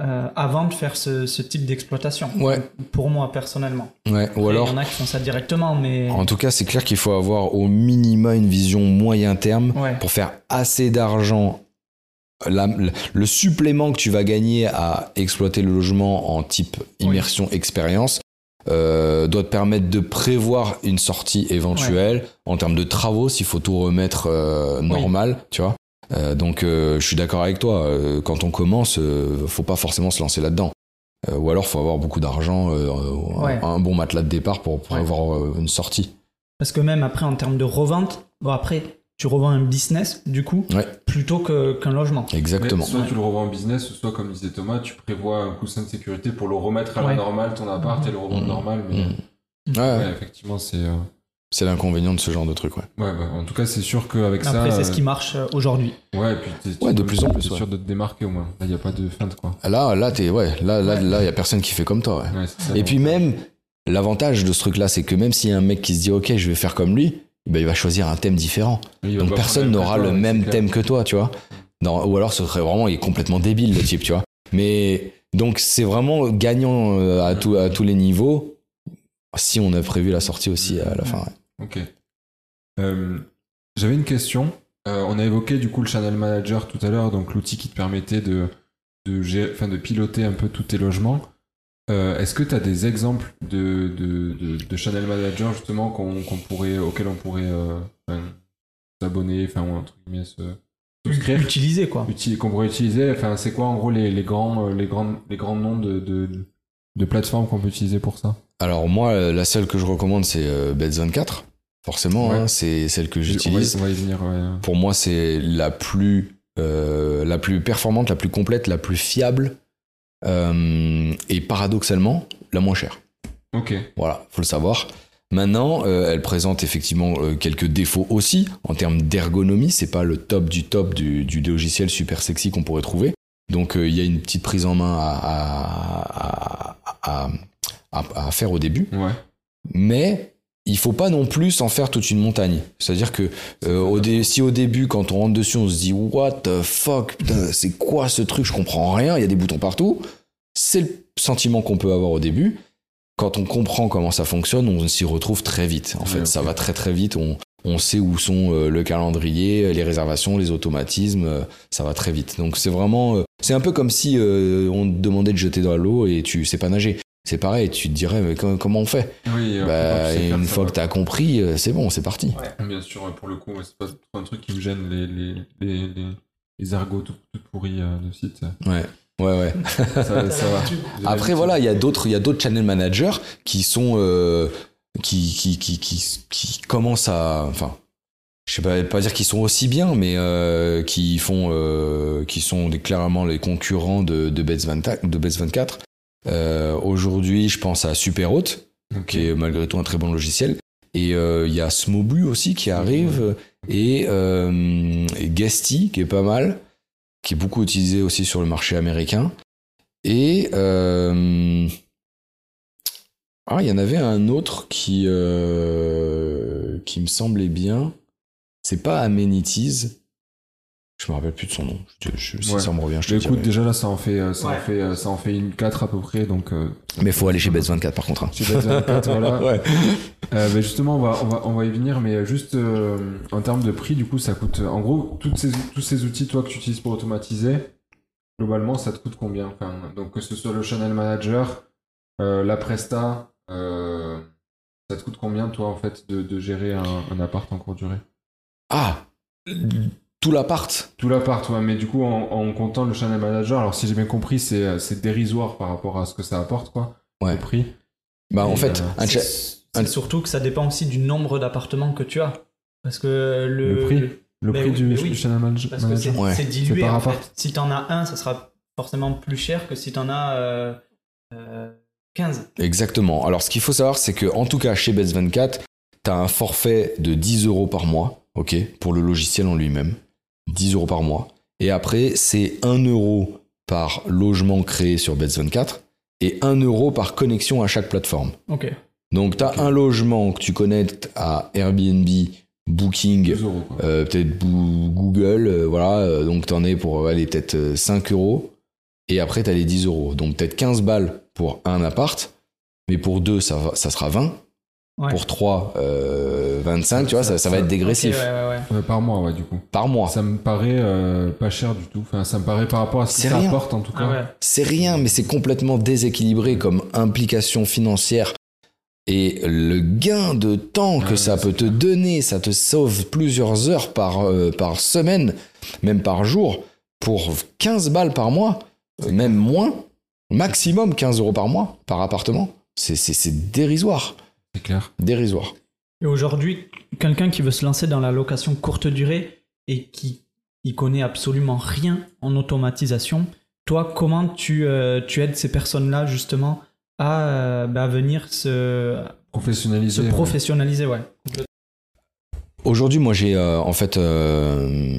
S1: euh, avant de faire ce, ce type d'exploitation.
S3: ouais,
S1: Pour moi, personnellement.
S3: ouais. Ou alors,
S1: Il y en a qui font ça directement, mais.
S3: en tout cas, c'est clair qu'il faut avoir au minima une vision moyen terme
S1: Ouais.
S3: pour faire assez d'argent. La- le supplément que tu vas gagner à exploiter le logement en type immersion expérience euh, doit te permettre de prévoir une sortie éventuelle en termes de travaux s'il faut tout remettre euh, normal, tu vois. Euh, donc euh, je suis d'accord avec toi. euh, quand on commence, euh, faut pas forcément se lancer là-dedans. Euh, ou alors faut avoir beaucoup d'argent, euh, un-
S1: Ouais.
S3: un, bon matelas de départ pour, pour
S1: Ouais.
S3: avoir euh, une sortie.
S1: Parce que même après, en termes de revente, bon, après, tu revends un business, du coup,
S3: Ouais.
S1: plutôt qu'un logement.
S2: Mais
S3: Exactement.
S2: soit
S1: Ouais.
S2: tu le revends en business, soit comme disait Thomas, tu prévois un coussin de sécurité pour le remettre à
S1: Ouais.
S2: la normale, ton appart, et le revendre
S3: Mhm.
S2: normal. Mais
S3: Mhm. Ouais,
S2: ouais,
S3: ouais.
S2: effectivement, c'est. euh,
S3: C'est l'inconvénient de ce genre de truc, ouais.
S2: Ouais, bah, en tout cas, c'est sûr qu'avec ça.
S1: Après, c'est ce
S2: euh,
S1: qui marche euh, aujourd'hui.
S2: Ouais, et puis t'es-
S3: Ouais, de plus en plus,
S2: sûr de te démarquer au moins. Là, il n'y a pas de feinte, quoi.
S3: Là, là, t'es, ouais, là, là, là, y a personne qui fait comme toi, ouais.
S2: Ouais, c'est ça,
S3: Et puis même, l'avantage de ce truc-là, c'est que même s'il y a un mec qui se dit, ok, je vais faire comme lui, ben, il va choisir un thème différent. Donc personne n'aura le même thème que toi, tu vois. Non, ou alors ce serait vraiment, il est complètement débile, le type, tu vois. Mais donc c'est vraiment gagnant euh, à, tout- à tous les niveaux, si on a prévu la sortie aussi à la fin.
S2: Ok. Euh, J'avais une question. Euh, on a évoqué du coup le Channel Manager tout à l'heure, donc l'outil qui te permettait de, de, gérer, enfin, de piloter un peu tous tes logements. Euh, Est-ce que tu as des exemples de, de, de, de Channel Manager justement qu'on qu'on pourrait, auxquels on pourrait euh, enfin, s'abonner, enfin, ou entre guillemets se souscrire?
S1: Utilisé, quoi.
S2: Uti- qu'on pourrait utiliser Enfin, c'est quoi en gros les, les, grands, euh, les, grands, les grands noms de, de, de plateformes qu'on peut utiliser pour ça
S3: Alors moi, la seule que je recommande, c'est euh, Beds24. Forcément,
S2: Ouais.
S3: hein, c'est celle que j'utilise.
S2: ouais.
S3: Pour moi, c'est la plus, euh, la plus performante, la plus complète, la plus fiable euh, et paradoxalement la moins chère.
S2: Ok.
S3: Voilà, faut le savoir. Maintenant, euh, elle présente effectivement quelques défauts aussi en termes d'ergonomie. C'est pas le top du top du, du logiciel super sexy qu'on pourrait trouver. Donc euh, il y a une petite prise en main à, à, à, faire au début.
S2: Ouais.
S3: Mais il faut pas non plus en faire toute une montagne. C'est-à-dire que euh, au dé- si au début, quand on rentre dessus, on se dit What the fuck, putain, c'est quoi ce truc? Je comprends rien. Il y a des boutons partout. C'est le sentiment qu'on peut avoir au début. Quand on comprend comment ça fonctionne, on s'y retrouve très vite. En fait,
S2: Ouais,
S3: ça va très très vite. On, on sait où sont euh, le calendrier, les réservations, les automatismes. euh, ça va très vite. Donc c'est vraiment, euh, c'est un peu comme si euh, on te demandait de jeter dans l'eau et tu sais pas nager. C'est pareil. Tu te dirais mais comment, on fait?
S2: Oui, euh,
S3: bah,
S2: tu
S3: une
S2: ça,
S3: fois
S2: ouais.
S3: que t'as compris, euh, c'est bon, c'est parti.
S2: Bien sûr, pour le coup, c'est pas un truc qui me gêne, les, les, les, les, les ergots tout, tout pourris euh, de site.
S3: Ouais, ouais, ouais.
S2: Ça, ça va. J'ai
S3: Après, voilà, il y a d'autres, il y a d'autres channel managers qui sont, euh, qui, qui, qui, qui, qui commencent à, enfin, je sais pas, pas dire qu'ils sont aussi bien, mais euh, qui font, euh, qui sont clairement les concurrents de, de Bets 24. De Bets 24. Euh, Aujourd'hui, je pense à Superhot, qui est malgré tout un très bon logiciel. Et il y a Smobu aussi qui arrive, et, et Guesty qui est pas mal, qui est beaucoup utilisé aussi sur le marché américain. Et ah, il y en avait un autre qui euh, qui me semblait bien. C'est pas Amenities. Je me rappelle plus de son nom. Je, je- si
S2: Ouais.
S3: ça me revient, je te
S2: Mais écoute,
S3: dirai.
S2: déjà là, ça en fait, euh, ça en fait, euh, ça en fait une 4 à peu près, donc. euh,
S3: Mais faut aller chez Bets24 par contre. hein.
S2: Chez Bet24, voilà.
S3: Ouais.
S2: Euh, mais justement, on va, on, va, on va y venir, mais juste euh, en termes de prix, du coup, ça coûte. En gros, toutes ces, tous ces outils, toi, que tu utilises pour automatiser, globalement, ça te coûte combien? Enfin, Donc, que ce soit le Channel Manager, euh, la Presta, euh, ça te coûte combien, toi, en fait, de, de gérer un, un appart en courte durée?
S3: Ah, tout l'appart.
S2: Tout l'appart, ouais, mais du coup, en, en comptant le channel manager, alors si j'ai bien compris, c'est euh, dérisoire par rapport à ce que ça apporte, quoi,
S3: Ouais.
S2: le prix.
S3: Bah, en fait,
S2: euh,
S3: un
S1: surtout que ça dépend aussi du nombre d'appartements que tu as. Parce que le,
S2: Le prix. Le
S1: Mais
S2: prix
S1: oui,
S2: du,
S1: oui.
S2: du channel manage-
S1: Parce que c'est
S2: manager.
S3: Ouais.
S1: c'est dilué. En fait. Si t'en as un, ça sera forcément plus cher que si t'en as euh, euh, 15.
S3: Exactement. Alors, ce qu'il faut savoir, c'est que, en tout cas, chez Bets24, tu as un forfait de 10 euros par mois, ok, pour le logiciel en lui-même. 10 euros par mois. Et après, c'est 1 euro par logement créé sur Bets24 et 1 euro par connexion à chaque plateforme.
S1: Ok.
S3: Donc, tu as un logement que tu connectes à Airbnb, Booking,
S2: 2 euros, quoi.
S3: euh, peut-être Google, euh, voilà, euh, donc t'en es pour aller peut-être euh, 5 euros, et après t'as les 10 euros. Donc peut-être 15 balles pour un appart, mais pour deux, ça, va- ça sera 20.
S1: Ouais.
S3: Pour 3, 25, tu vois, ça, ça va être dégressif.
S1: Ok, ouais, ouais, ouais.
S2: Ouais, par mois, ouais, du coup.
S3: Par mois.
S2: Ça me paraît euh, pas cher du tout. Enfin, ça me paraît par rapport à ce que
S3: C'est
S2: ça
S3: rien.
S2: apporte, en tout cas.
S1: Ah ouais.
S3: C'est rien, mais c'est complètement déséquilibré comme implication financière. Et le gain de temps que
S2: Ouais,
S3: ça peut te
S2: clair.
S3: donner, ça te sauve plusieurs heures par, euh, par semaine, même par jour, pour 15 balles par mois, euh, même moins, maximum 15 euros par mois par appartement. C'est- C'est c'est dérisoire.
S2: C'est clair.
S3: Dérisoire.
S1: Et aujourd'hui, quelqu'un qui veut se lancer dans la location courte durée et qui y connaît absolument rien en automatisation, toi, comment tu, euh, tu aides ces personnes-là justement à euh, bah, venir se,
S2: Professionnalisé.
S1: se
S2: ouais.
S1: professionnaliser ouais.
S3: Aujourd'hui, moi, j'ai euh, en fait euh,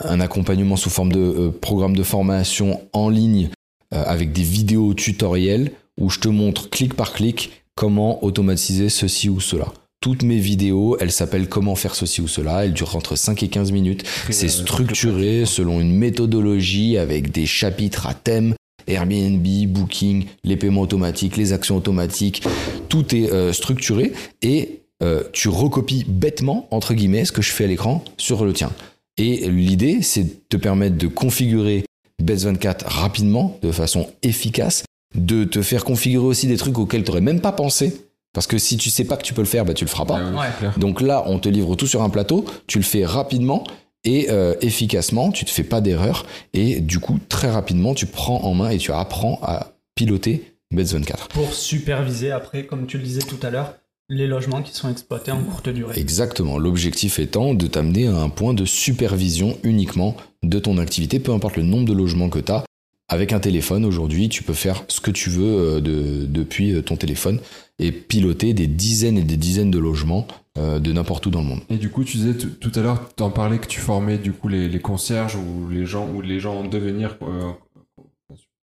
S3: un accompagnement sous forme de euh, programme de formation en ligne euh, avec des vidéos tutoriels où je te montre clic par clic comment automatiser ceci ou cela. Toutes mes vidéos, elles s'appellent comment faire ceci ou cela. Elles durent entre 5 et 15 minutes. C'est
S2: euh,
S3: structuré selon une méthodologie avec des chapitres à thème. Airbnb, Booking, les paiements automatiques, les actions automatiques, tout est euh, structuré et euh, tu recopies bêtement, entre guillemets, ce que je fais à l'écran sur le tien. Et l'idée, c'est de te permettre de configurer Bets24 rapidement, de façon efficace, de te faire configurer aussi des trucs auxquels tu n'aurais même pas pensé. Parce que si tu sais pas que tu peux le faire, bah, tu le feras pas.
S2: Ouais.
S3: Donc là, on te livre tout sur un plateau, tu le fais rapidement et euh, efficacement, tu te fais pas d'erreur et du coup, très rapidement, tu prends en main et tu apprends à piloter Bets24.
S1: Pour superviser après, comme tu le disais tout à l'heure, les logements qui sont exploités en courte durée.
S3: Exactement. L'objectif étant de t'amener à un point de supervision uniquement de ton activité, peu importe le nombre de logements que tu as. Avec un téléphone, aujourd'hui, tu peux faire ce que tu veux euh, de- depuis euh, ton téléphone et piloter des dizaines et des dizaines de logements euh, de n'importe où dans le monde.
S2: Et du coup, tu disais tout tout à l'heure, tu en parlais que tu formais du coup les, les concierges ou les gens ou les gens en devenir euh,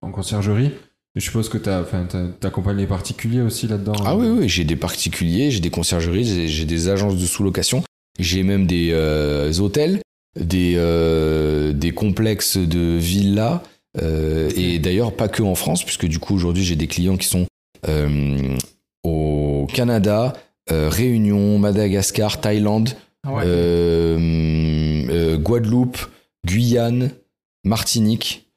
S2: en conciergerie. Et je suppose que tu accompagnes les particuliers aussi là-dedans.
S3: Ah oui, oui, j'ai des particuliers, j'ai des conciergeries, j'ai- j'ai des agences de sous-location, j'ai même des euh, hôtels, des, euh, des complexes de villas, euh, et d'ailleurs pas que en France, puisque du coup aujourd'hui j'ai des clients qui sont euh, au Canada, euh, Réunion, Madagascar, Thaïlande,
S1: Ah ouais.
S3: euh, euh, Guadeloupe, Guyane, Martinique.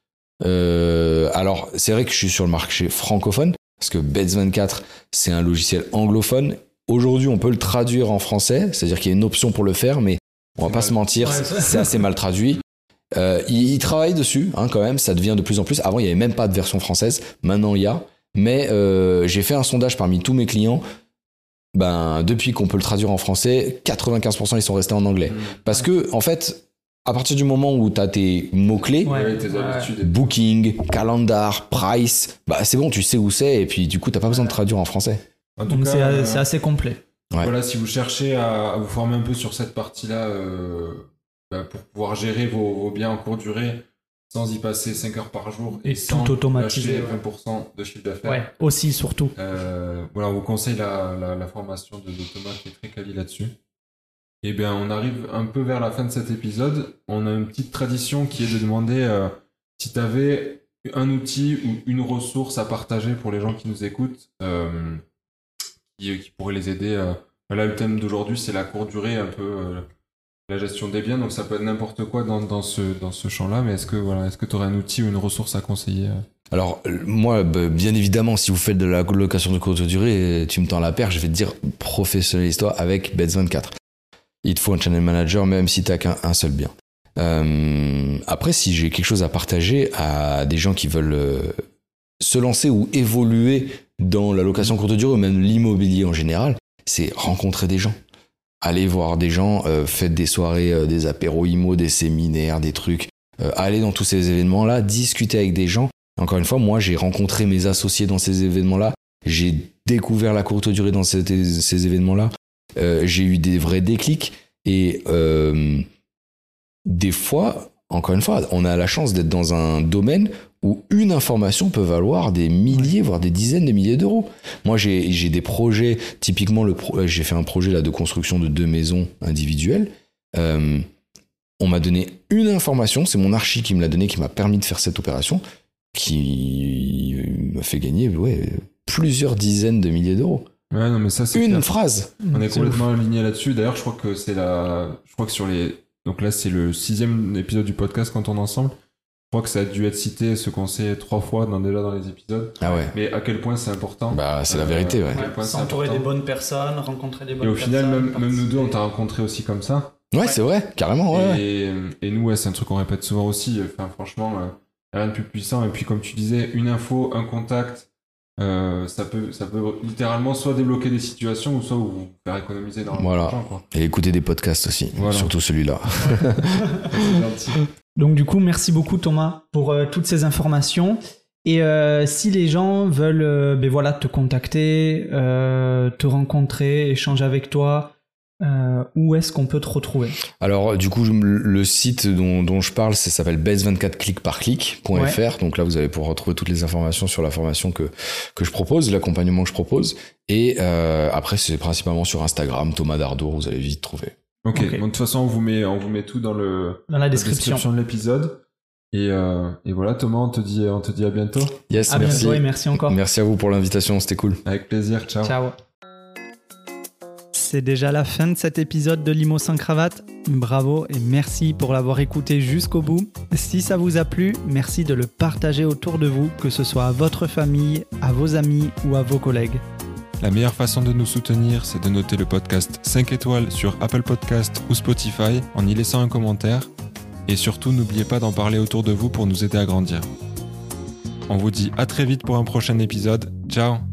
S3: Euh, alors, c'est vrai que je suis sur le marché francophone, parce que Bets24, c'est un logiciel anglophone. Aujourd'hui, on peut le traduire en français, c'est-à-dire qu'il y a une option pour le faire, mais on va pas
S2: mal.
S3: se mentir,
S1: Ouais,
S3: c'est assez mal traduit. Euh, il, il travaille dessus, hein, quand même, ça devient de plus en plus. Avant, il n'y avait même pas de version française, maintenant il y a. Mais euh, j'ai fait un sondage parmi tous mes clients. Ben, depuis qu'on peut le traduire en français, 95% ils sont restés en anglais. Parce que, en fait, à partir du moment où tu as tes mots-clés,
S1: Ouais.
S2: Ouais,
S3: booking, calendar, price, bah c'est bon, tu sais où c'est, et puis du coup, t'as pas besoin de traduire en français.
S2: En tout
S1: Donc c'est
S2: euh,
S1: c'est assez complet.
S3: Ouais.
S2: Voilà, si vous cherchez à, à vous former un peu sur cette partie-là euh, bah, pour pouvoir gérer vos, vos biens en courte durée sans y passer 5 heures par jour
S1: Et
S2: sans
S1: tout automatiser,
S2: lâcher
S1: ouais.
S2: 20% de chiffre d'affaires.
S1: Ouais, aussi, surtout.
S2: Euh, voilà, on vous conseille la, la, la formation de, de Thomas qui est très quali là-dessus. Et bien, on arrive un peu vers la fin de cet épisode. On a une petite tradition qui est de demander euh, si tu avais un outil ou une ressource à partager pour les gens qui nous écoutent, euh, qui, qui pourrait les aider. euh. Là, le thème d'aujourd'hui, c'est la courte durée, un peu euh, la gestion des biens. Donc, ça peut être n'importe quoi dans, dans ce, dans ce champ-là. Mais est-ce que voilà, est-ce que tu aurais un outil ou une ressource à conseiller euh?
S3: Alors, euh, moi, bah, bien évidemment, si vous faites de la location de courte durée, tu me tends la perche, je vais te dire professionnalise-toi avec Bets24. Il te faut un channel manager, même si t'as qu'un un seul bien. Euh, après, si j'ai quelque chose à partager à des gens qui veulent euh, se lancer ou évoluer dans la location courte durée ou même l'immobilier en général, c'est rencontrer des gens. Allez voir des gens, euh, faites des soirées, des apéros IMO, des séminaires, des trucs. Allez dans tous ces événements-là, discutez avec des gens. Encore une fois, moi, j'ai rencontré mes associés dans ces événements-là. J'ai découvert la courte durée dans ces événements-là. Euh, j'ai eu des vrais déclics. Et euh, des fois, encore une fois, on a la chance d'être dans un domaine où une information peut valoir des milliers, voire des dizaines de milliers d'euros. Moi, j'ai des projets, typiquement, euh, j'ai fait un projet là, de construction de deux maisons individuelles. On m'a donné une information, c'est mon archi qui me l'a donné, qui m'a permis de faire cette opération, qui m'a fait gagner plusieurs dizaines de milliers d'euros.
S2: Ouais, non, mais ça, c'est
S3: Une
S2: clair.
S3: phrase
S2: On est
S1: C'est
S2: complètement aligné là-dessus. D'ailleurs, je crois que c'est la. Je crois que sur les. Donc là, c'est le sixième épisode du podcast quand on est ensemble. Je crois que ça a dû être cité, ce qu'on sait trois fois dans, déjà dans les épisodes.
S3: Ah ouais,
S2: Mais à quel point c'est important.
S3: bah, c'est la
S2: Euh,
S3: vérité, ouais.
S2: à quel point c'est
S1: S'entourer des
S2: important.
S1: bonnes personnes, rencontrer des bonnes
S2: Et au
S1: personnes.
S2: final, même, même nous deux, on t'a rencontré aussi comme ça.
S3: Ouais, c'est vrai, carrément, ouais. ouais.
S2: Et, et nous, ouais, c'est un truc qu'on répète souvent aussi. Enfin, franchement, euh, rien de plus puissant. Et puis, comme tu disais, une info, un contact, euh, ça, peut, ça peut littéralement soit débloquer des situations ou soit vous faire économiser dans
S3: Voilà.
S2: quoi.
S3: Et écouter des podcasts aussi,
S2: Voilà.
S3: surtout celui-là.
S1: Donc du coup, merci beaucoup Thomas pour euh, toutes ces informations. Et euh, si les gens veulent euh, ben voilà, te contacter, euh, te rencontrer, échanger avec toi, euh, où est-ce qu'on peut te retrouver
S3: Alors, du coup, le site dont, dont je parle, ça s'appelle base24clickparclick.fr. Donc là, vous allez pouvoir retrouver toutes les informations sur la formation que, que je propose, l'accompagnement que je propose. Et euh, après, c'est principalement sur Instagram, Thomas Dardour, vous allez vite trouver.
S1: Ok,
S2: donc de toute façon, on vous met, on vous met tout dans le
S1: Dans la
S2: la
S1: description.
S2: de l'épisode. Et, euh, et voilà, Thomas, on te dit, on te dit à bientôt.
S3: Yes,
S1: À
S3: merci.
S1: bientôt et merci encore.
S3: Merci à vous pour l'invitation, c'était cool.
S2: Avec plaisir, ciao.
S1: Ciao. C'est déjà la fin de cet épisode de Limo sans cravate. Bravo et merci pour l'avoir écouté jusqu'au bout. Si ça vous a plu, merci de le partager autour de vous, que ce soit à votre famille, à vos amis ou à vos collègues.
S2: La meilleure façon de nous soutenir, c'est de noter le podcast 5 étoiles sur Apple Podcast ou Spotify en y laissant un commentaire. Et surtout, n'oubliez pas d'en parler autour de vous pour nous aider à grandir. On vous dit à très vite pour un prochain épisode. Ciao